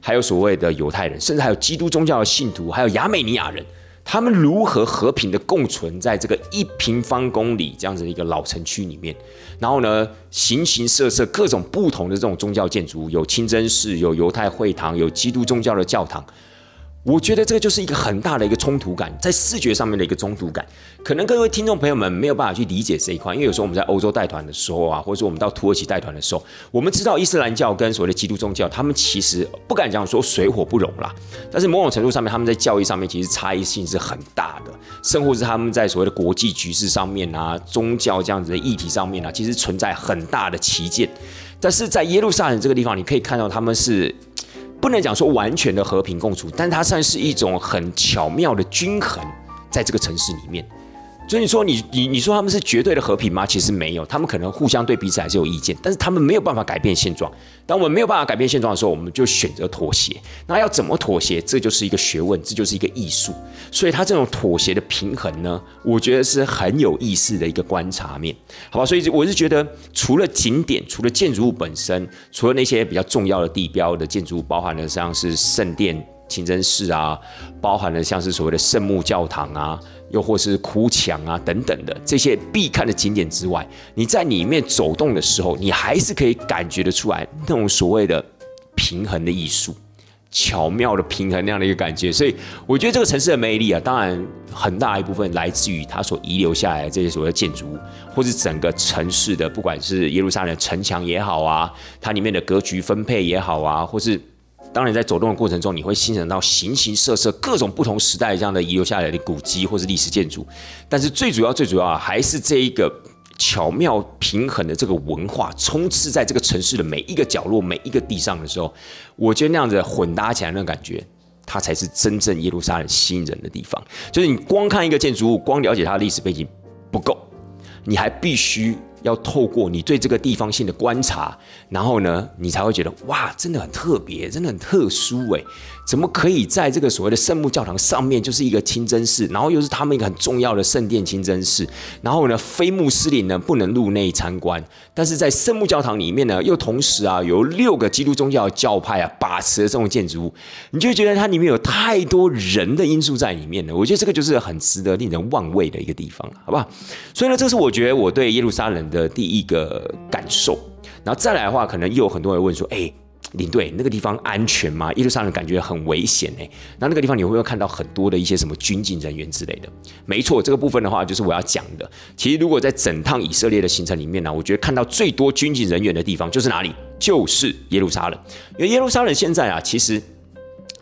还有所谓的犹太人，甚至还有基督宗教的信徒，还有亚美尼亚人，他们如何和平的共存在这个一平方公里这样子的一个老城区里面？然后呢，形形色色各种不同的这种宗教建筑，有清真寺，有犹太会堂，有基督宗教的教堂。我觉得这个就是一个很大的一个冲突感，在视觉上面的一个冲突感，可能各位听众朋友们没有办法去理解这一块，因为有时候我们在欧洲带团的时候啊，或者说我们到土耳其带团的时候，我们知道伊斯兰教跟所谓的基督宗教，他们其实不敢讲说水火不容啦，但是某种程度上面，他们在教义上面其实差异性是很大的，甚或是他们在所谓的国际局势上面啊，宗教这样子的议题上面啊，其实存在很大的旗舰，但是在耶路撒冷这个地方，你可以看到他们是。不能讲说完全的和平共处，但它算是一种很巧妙的均衡，在这个城市里面。所以说你你你说他们是绝对的和平吗？其实没有，他们可能互相对彼此还是有意见，但是他们没有办法改变现状。当我们没有办法改变现状的时候，我们就选择妥协。那要怎么妥协？这就是一个学问，这就是一个艺术。所以他这种妥协的平衡呢，我觉得是很有意思的一个观察面，好吧？所以我是觉得，除了景点，除了建筑物本身，除了那些比较重要的地标的建筑物，包含了像是圣殿。清真寺啊，包含了像是所谓的圣母教堂啊，又或是哭墙啊等等的这些必看的景点之外，你在里面走动的时候，你还是可以感觉得出来那种所谓的平衡的艺术，巧妙的平衡那样的一个感觉。所以我觉得这个城市的魅力啊，当然很大一部分来自于它所遗留下来的这些所谓的建筑物，或是整个城市的，不管是耶路撒冷城墙也好啊，它里面的格局分配也好啊，或是。当然，在走动的过程中，你会欣赏到形形色色、各种不同时代这样的遗留下来的古迹或是历史建筑。但是最主要、最主要还是这一个巧妙平衡的这个文化，充斥在这个城市的每一个角落、每一个地上的时候，我觉得那样子混搭起来那感觉，它才是真正耶路撒冷吸引人的地方。就是你光看一个建筑物，光了解它的历史背景不够，你还必须。要透过你对这个地方性的观察，然后呢，你才会觉得哇，真的很特别，真的很特殊诶。怎么可以在这个所谓的圣母教堂上面就是一个清真寺，然后又是他们一个很重要的圣殿清真寺，然后呢，非穆斯林呢不能入内参观，但是在圣母教堂里面呢，又同时啊有六个基督宗教教派啊把持的这种建筑物，你就觉得它里面有太多人的因素在里面了。我觉得这个就是很值得令人望味的一个地方，好不好？所以呢，这是我觉得我对耶路撒冷的第一个感受。然后再来的话，可能又有很多人问说，哎。领队那个地方安全吗？耶路撒冷感觉很危险哎。那那个地方你会不会看到很多的一些什么军警人员之类的？没错，这个部分的话就是我要讲的。其实如果在整趟以色列的行程里面呢，我觉得看到最多军警人员的地方就是哪里？就是耶路撒冷。因为耶路撒冷现在啊，其实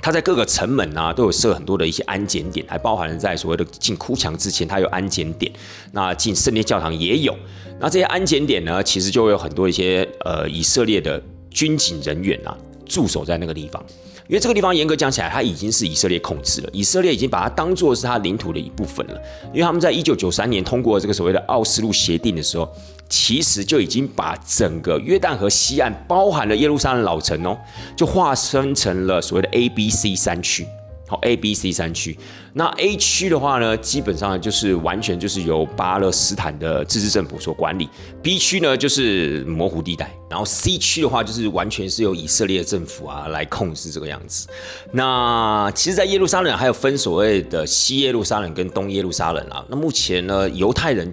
它在各个城门啊都有设很多的一些安检点，还包含了在所谓的进哭墙之前它有安检点。那进圣殿教堂也有。那这些安检点呢，其实就会有很多一些呃以色列的。军警人员啊，驻守在那个地方，因为这个地方严格讲起来，它已经是以色列控制了。以色列已经把它当做是它领土的一部分了。因为他们在一九九三年通过这个所谓的奥斯陆协定的时候，其实就已经把整个约旦河西岸，包含了耶路撒冷老城哦，就化身成了所谓的 A、B、C 三区。好，A、B、C 三区。那 A 区的话呢，基本上就是完全就是由巴勒斯坦的自治政府所管理。B 区呢就是模糊地带，然后 C 区的话就是完全是由以色列政府啊来控制这个样子。那其实，在耶路撒冷还有分所谓的西耶路撒冷跟东耶路撒冷啊。那目前呢，犹太人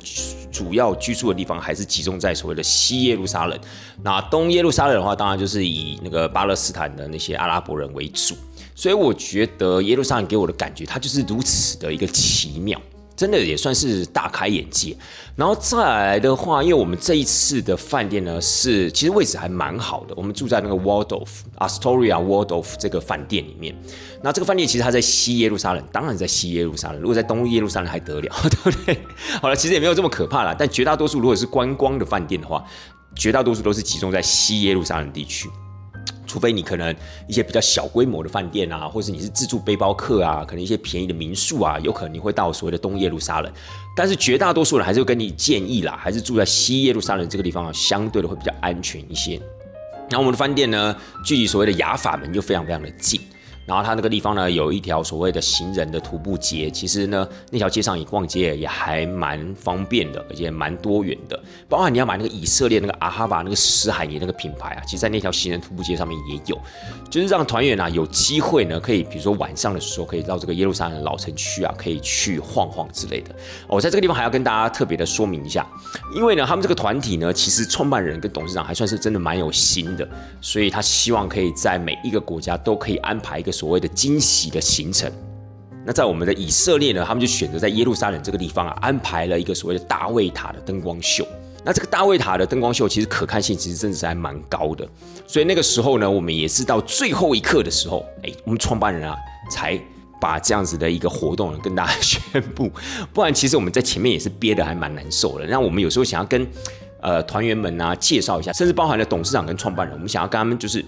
主要居住的地方还是集中在所谓的西耶路撒冷。那东耶路撒冷的话，当然就是以那个巴勒斯坦的那些阿拉伯人为主。所以我觉得耶路撒冷给我的感觉，它就是如此的一个奇妙，真的也算是大开眼界。然后再来的话，因为我们这一次的饭店呢，是其实位置还蛮好的，我们住在那个 Waldorf Astoria Waldorf 这个饭店里面。那这个饭店其实它在西耶路撒冷，当然在西耶路撒冷。如果在东耶路撒冷还得了，<laughs> 对不对？好了，其实也没有这么可怕了。但绝大多数如果是观光的饭店的话，绝大多数都是集中在西耶路撒冷地区。除非你可能一些比较小规模的饭店啊，或是你是自助背包客啊，可能一些便宜的民宿啊，有可能你会到所谓的东耶路撒冷。但是绝大多数人还是会跟你建议啦，还是住在西耶路撒冷这个地方啊，相对的会比较安全一些。然后我们的饭店呢，距离所谓的雅法门就非常非常的近。然后它那个地方呢，有一条所谓的行人的徒步街，其实呢，那条街上你逛街也还蛮方便的，而且蛮多元的。包括你要买那个以色列那个阿哈巴那个死海尼那个品牌啊，其实在那条行人徒步街上面也有，就是让团员啊有机会呢，可以比如说晚上的时候，可以到这个耶路撒冷老城区啊，可以去晃晃之类的。我在这个地方还要跟大家特别的说明一下，因为呢，他们这个团体呢，其实创办人跟董事长还算是真的蛮有心的，所以他希望可以在每一个国家都可以安排一个。所谓的惊喜的行程，那在我们的以色列呢，他们就选择在耶路撒冷这个地方啊，安排了一个所谓的大卫塔的灯光秀。那这个大卫塔的灯光秀其实可看性其实真的是还蛮高的，所以那个时候呢，我们也是到最后一刻的时候，哎，我们创办人啊才把这样子的一个活动跟大家宣布，<laughs> 不然其实我们在前面也是憋得还蛮难受的。那我们有时候想要跟呃团员们啊介绍一下，甚至包含了董事长跟创办人，我们想要跟他们就是。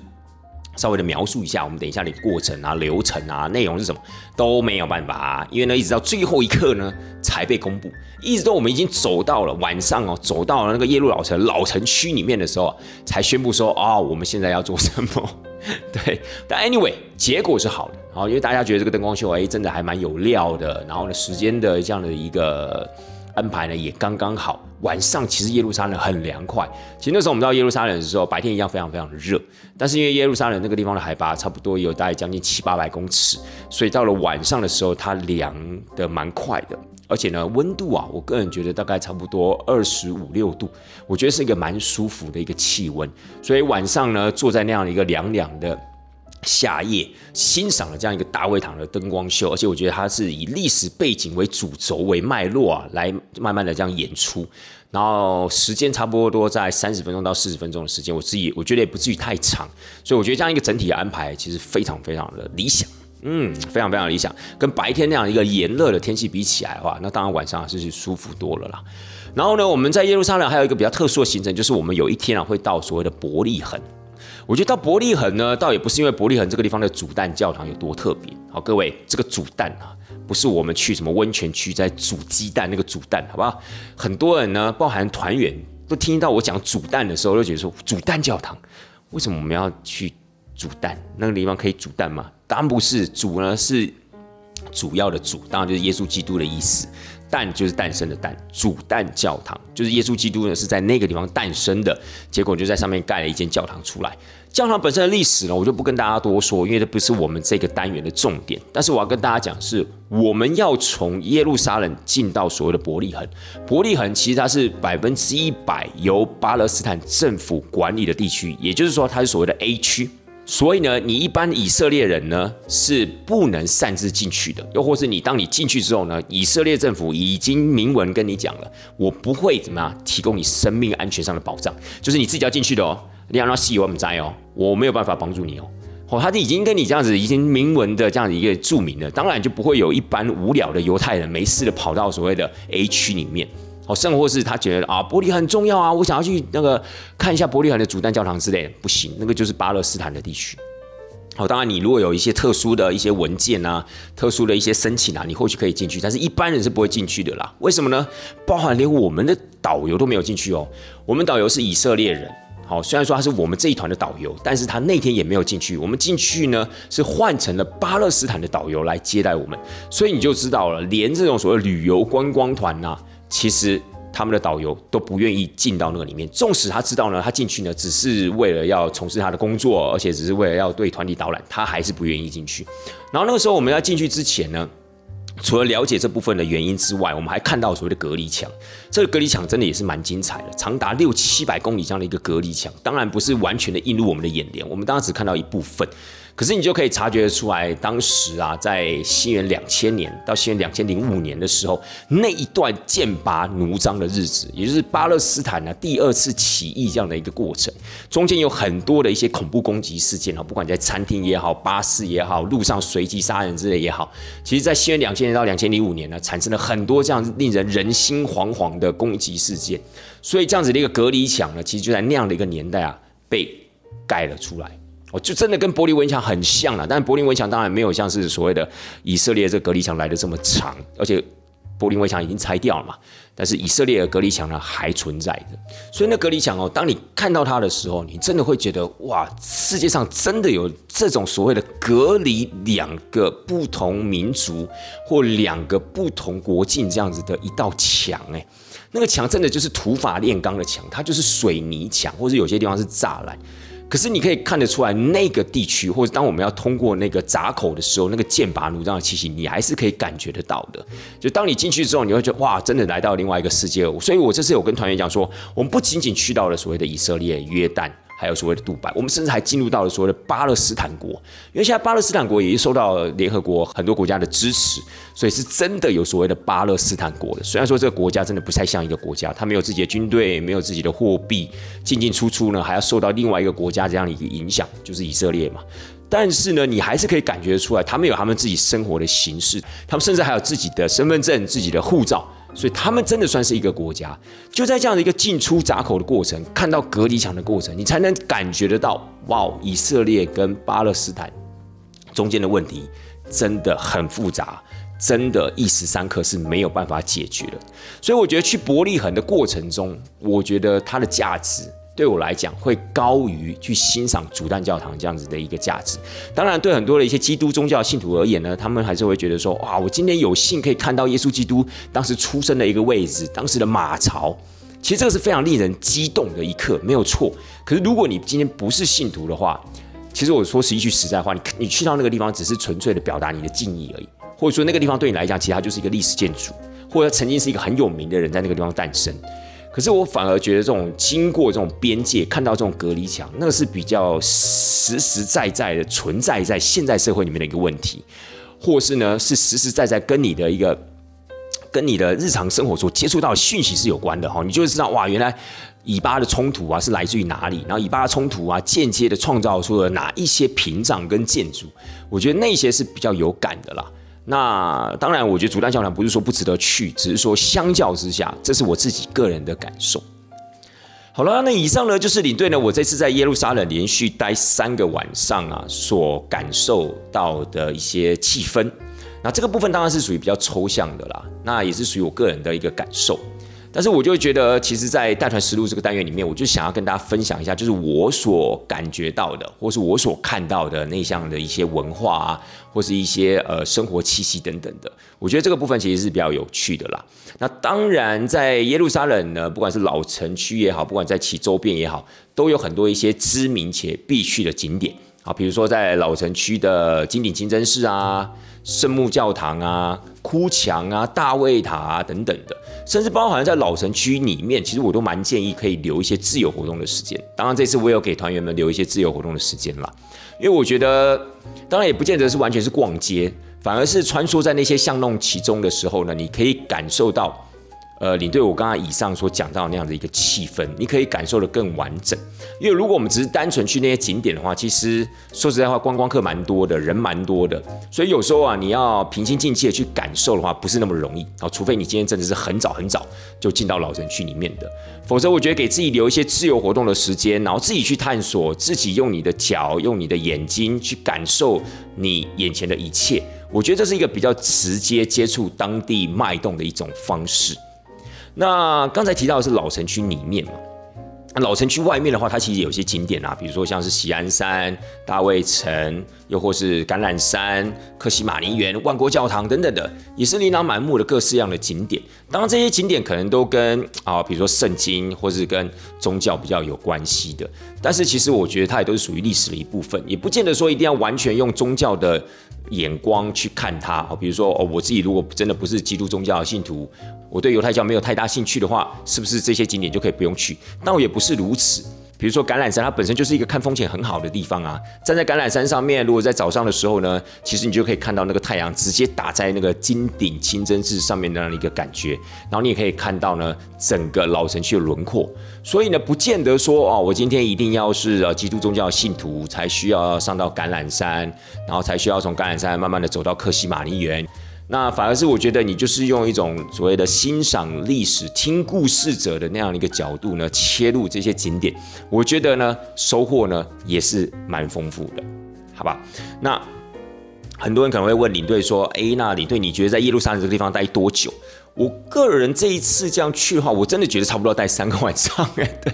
稍微的描述一下，我们等一下的过程啊、流程啊、内容是什么都没有办法啊，因为呢，一直到最后一刻呢才被公布，一直到我们已经走到了晚上哦，走到了那个耶路老城老城区里面的时候，才宣布说哦，我们现在要做什么？<laughs> 对，但 anyway，结果是好的，好，因为大家觉得这个灯光秀哎，真的还蛮有料的，然后呢，时间的这样的一个。安排呢也刚刚好，晚上其实耶路撒冷很凉快。其实那时候我们到耶路撒冷的时候，白天一样非常非常热，但是因为耶路撒冷那个地方的海拔差不多有大概将近七八百公尺，所以到了晚上的时候它凉的蛮快的，而且呢温度啊，我个人觉得大概差不多二十五六度，我觉得是一个蛮舒服的一个气温，所以晚上呢坐在那样的一个凉凉的。夏夜欣赏了这样一个大卫堂的灯光秀，而且我觉得它是以历史背景为主轴为脉络啊，来慢慢的这样演出，然后时间差不多在三十分钟到四十分钟的时间，我自己我觉得也不至于太长，所以我觉得这样一个整体的安排其实非常非常的理想，嗯，非常非常理想，跟白天那样一个炎热的天气比起来的话，那当然晚上是舒服多了啦。然后呢，我们在耶路撒冷还有一个比较特殊的行程，就是我们有一天啊会到所谓的伯利恒。我觉得到伯利恒呢，倒也不是因为伯利恒这个地方的主蛋教堂有多特别。好，各位，这个主蛋啊，不是我们去什么温泉区在煮鸡蛋那个煮蛋，好不好？很多人呢，包含团员，都听到我讲煮蛋的时候，都觉得说煮蛋教堂，为什么我们要去煮蛋？那个地方可以煮蛋吗？当然不是，煮呢是主要的煮，当然就是耶稣基督的意思。蛋就是诞生的蛋，主蛋教堂就是耶稣基督呢是在那个地方诞生的，结果就在上面盖了一间教堂出来。教堂本身的历史呢，我就不跟大家多说，因为这不是我们这个单元的重点。但是我要跟大家讲，是我们要从耶路撒冷进到所谓的伯利恒。伯利恒其实它是百分之一百由巴勒斯坦政府管理的地区，也就是说它是所谓的 A 区。所以呢，你一般以色列人呢是不能擅自进去的，又或是你当你进去之后呢，以色列政府已经明文跟你讲了，我不会怎么样提供你生命安全上的保障，就是你自己要进去的哦。你要那西我们在哦，我没有办法帮助你哦。哦，他已经跟你这样子已经明文的这样子一个注明了，当然就不会有一般无聊的犹太人没事的跑到所谓的 A 区里面。哦，甚或是他觉得啊，伯利很重要啊，我想要去那个看一下伯利恒的主蛋教堂之类，不行，那个就是巴勒斯坦的地区。好，当然你如果有一些特殊的一些文件啊，特殊的一些申请啊，你或许可以进去，但是一般人是不会进去的啦。为什么呢？包含连我们的导游都没有进去哦。我们导游是以色列人，好，虽然说他是我们这一团的导游，但是他那天也没有进去。我们进去呢是换成了巴勒斯坦的导游来接待我们，所以你就知道了，连这种所谓旅游观光团呐。其实他们的导游都不愿意进到那个里面，纵使他知道呢，他进去呢只是为了要从事他的工作，而且只是为了要对团体导览，他还是不愿意进去。然后那个时候我们要进去之前呢，除了了解这部分的原因之外，我们还看到所谓的隔离墙。这个隔离墙真的也是蛮精彩的，长达六七百公里这样的一个隔离墙，当然不是完全的映入我们的眼帘，我们当时只看到一部分。可是你就可以察觉出来，当时啊，在西元两千年到西元两千零五年的时候，那一段剑拔弩张的日子，也就是巴勒斯坦呢第二次起义这样的一个过程，中间有很多的一些恐怖攻击事件啊，不管在餐厅也好、巴士也好、路上随机杀人之类也好，其实，在西元两千年到两千零五年呢，产生了很多这样令人人心惶惶的攻击事件，所以这样子的一个隔离墙呢，其实就在那样的一个年代啊，被盖了出来。哦，就真的跟柏林围墙很像了，但柏林围墙当然没有像是所谓的以色列这隔离墙来的这么长，而且柏林围墙已经拆掉了嘛，但是以色列的隔离墙呢还存在的。所以那隔离墙哦，当你看到它的时候，你真的会觉得哇，世界上真的有这种所谓的隔离两个不同民族或两个不同国境这样子的一道墙哎，那个墙真的就是土法炼钢的墙，它就是水泥墙，或者有些地方是栅栏。可是你可以看得出来，那个地区，或者当我们要通过那个闸口的时候，那个剑拔弩张的气息，你还是可以感觉得到的。就当你进去之后，你会觉得哇，真的来到另外一个世界。所以我这次有跟团员讲说，我们不仅仅去到了所谓的以色列、约旦。还有所谓的杜拜，我们甚至还进入到了所谓的巴勒斯坦国，因为现在巴勒斯坦国也受到联合国很多国家的支持，所以是真的有所谓的巴勒斯坦国的。虽然说这个国家真的不太像一个国家，它没有自己的军队，没有自己的货币，进进出出呢还要受到另外一个国家这样的一个影响，就是以色列嘛。但是呢，你还是可以感觉出来，他们有他们自己生活的形式，他们甚至还有自己的身份证、自己的护照。所以他们真的算是一个国家，就在这样的一个进出闸口的过程，看到隔离墙的过程，你才能感觉得到，哇，以色列跟巴勒斯坦中间的问题真的很复杂，真的，一时三刻是没有办法解决的。所以我觉得去伯利恒的过程中，我觉得它的价值。对我来讲，会高于去欣赏主诞教堂这样子的一个价值。当然，对很多的一些基督宗教信徒而言呢，他们还是会觉得说：哇，我今天有幸可以看到耶稣基督当时出生的一个位置，当时的马槽。其实这个是非常令人激动的一刻，没有错。可是如果你今天不是信徒的话，其实我说是一句实在话，你你去到那个地方，只是纯粹的表达你的敬意而已，或者说那个地方对你来讲，其实它就是一个历史建筑，或者曾经是一个很有名的人在那个地方诞生。可是我反而觉得这种经过这种边界，看到这种隔离墙，那个是比较实实在在的存在在现在社会里面的一个问题，或是呢是实实在在跟你的一个跟你的日常生活所接触到的讯息是有关的哈，你就会知道哇，原来以巴的冲突啊是来自于哪里，然后以巴的冲突啊间接的创造出了哪一些屏障跟建筑，我觉得那些是比较有感的啦。那当然，我觉得主诞教堂不是说不值得去，只是说相较之下，这是我自己个人的感受。好了，那以上呢就是领队呢，我这次在耶路撒冷连续待三个晚上啊，所感受到的一些气氛。那这个部分当然是属于比较抽象的啦，那也是属于我个人的一个感受。但是我就觉得，其实，在带团实录这个单元里面，我就想要跟大家分享一下，就是我所感觉到的，或是我所看到的内向的一些文化啊，或是一些呃生活气息等等的。我觉得这个部分其实是比较有趣的啦。那当然，在耶路撒冷呢，不管是老城区也好，不管在其周边也好，都有很多一些知名且必去的景点啊，比如说在老城区的金顶清真寺啊。圣母教堂啊、哭墙啊、大卫塔啊等等的，甚至包含在老城区里面，其实我都蛮建议可以留一些自由活动的时间。当然，这次我也有给团员们留一些自由活动的时间啦，因为我觉得，当然也不见得是完全是逛街，反而是穿梭在那些巷弄其中的时候呢，你可以感受到。呃，领队，我刚刚以上所讲到那样的一个气氛，你可以感受的更完整。因为如果我们只是单纯去那些景点的话，其实说实在话，观光客蛮多的，人蛮多的，所以有时候啊，你要平心静气的去感受的话，不是那么容易啊。除非你今天真的是很早很早就进到老城区里面的，否则我觉得给自己留一些自由活动的时间，然后自己去探索，自己用你的脚、用你的眼睛去感受你眼前的一切，我觉得这是一个比较直接接触当地脉动的一种方式。那刚才提到的是老城区里面嘛，那老城区外面的话，它其实有些景点啊，比如说像是喜安山、大卫城，又或是橄榄山、克西马尼园、万国教堂等等的，也是琳琅满目的各式样的景点。当然，这些景点可能都跟啊，比如说圣经或是跟宗教比较有关系的，但是其实我觉得它也都是属于历史的一部分，也不见得说一定要完全用宗教的眼光去看它。哦，比如说哦，我自己如果真的不是基督宗教的信徒。我对犹太教没有太大兴趣的话，是不是这些景点就可以不用去？但我也不是如此。比如说橄榄山，它本身就是一个看风景很好的地方啊。站在橄榄山上面，如果在早上的时候呢，其实你就可以看到那个太阳直接打在那个金顶清真寺上面的那样一个感觉。然后你也可以看到呢，整个老城区的轮廓。所以呢，不见得说哦，我今天一定要是呃基督宗教信徒才需要上到橄榄山，然后才需要从橄榄山慢慢的走到克西玛尼园。那反而是我觉得你就是用一种所谓的欣赏历史、听故事者的那样的一个角度呢，切入这些景点，我觉得呢收获呢也是蛮丰富的，好吧？那很多人可能会问领队说：“哎，那领队你觉得在耶路撒冷这个地方待多久？”我个人这一次这样去的话，我真的觉得差不多待三个晚上。哎，对，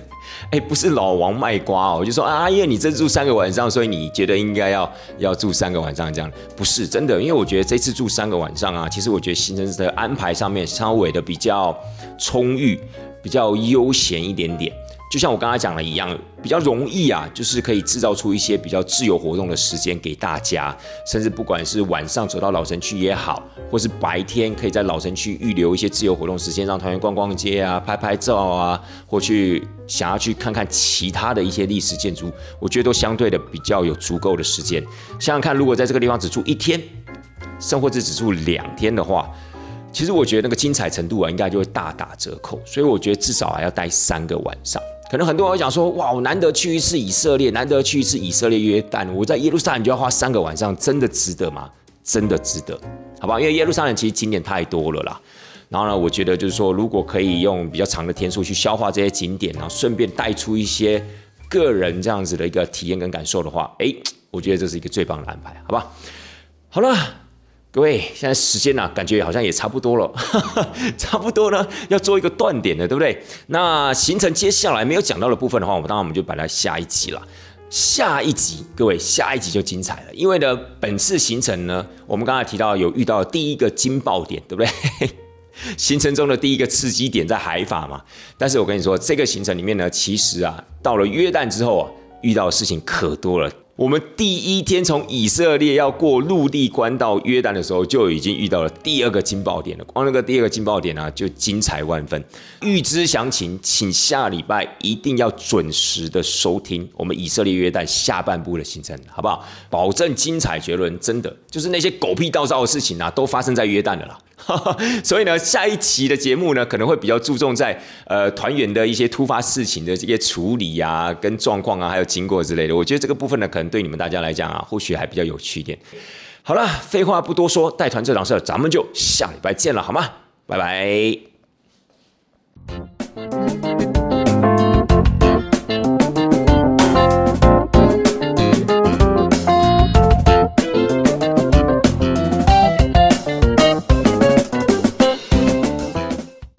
哎，不是老王卖瓜哦，我就说啊，因为你这住三个晚上，所以你觉得应该要要住三个晚上这样？不是真的，因为我觉得这次住三个晚上啊，其实我觉得行程的安排上面稍微的比较充裕，比较悠闲一点点。就像我刚才讲的一样，比较容易啊，就是可以制造出一些比较自由活动的时间给大家，甚至不管是晚上走到老城区也好，或是白天可以在老城区预留一些自由活动时间，让团员逛逛街啊、拍拍照啊，或去想要去看看其他的一些历史建筑，我觉得都相对的比较有足够的时间。想想看，如果在这个地方只住一天，甚至只住两天的话，其实我觉得那个精彩程度啊，应该就会大打折扣。所以我觉得至少还要待三个晚上。可能很多人会讲说，哇，我难得去一次以色列，难得去一次以色列约旦，我在耶路撒冷就要花三个晚上，真的值得吗？真的值得，好吧？因为耶路撒冷其实景点太多了啦。然后呢，我觉得就是说，如果可以用比较长的天数去消化这些景点，然后顺便带出一些个人这样子的一个体验跟感受的话，哎，我觉得这是一个最棒的安排，好吧？好了。各位，现在时间呢，感觉好像也差不多了，<laughs> 差不多呢，要做一个断点了，对不对？那行程接下来没有讲到的部分的话，我们当然我们就摆在下一集了。下一集，各位，下一集就精彩了，因为呢，本次行程呢，我们刚才提到有遇到第一个惊爆点，对不对？<laughs> 行程中的第一个刺激点在海法嘛。但是我跟你说，这个行程里面呢，其实啊，到了约旦之后啊，遇到的事情可多了。我们第一天从以色列要过陆地关到约旦的时候，就已经遇到了第二个惊爆点了。光那个第二个惊爆点呢，就精彩万分。预知详情，请下礼拜一定要准时的收听我们以色列约旦下半部的行程，好不好？保证精彩绝伦，真的就是那些狗屁倒灶的事情啊，都发生在约旦的啦。<laughs> 所以呢下一期的节目呢可能会比较注重在呃团员的一些突发事情的这些处理啊跟状况啊还有经过之类的我觉得这个部分呢可能对你们大家来讲啊或许还比较有趣一点。好了废话不多说带团这档事咱们就下礼拜见了好吗？拜拜。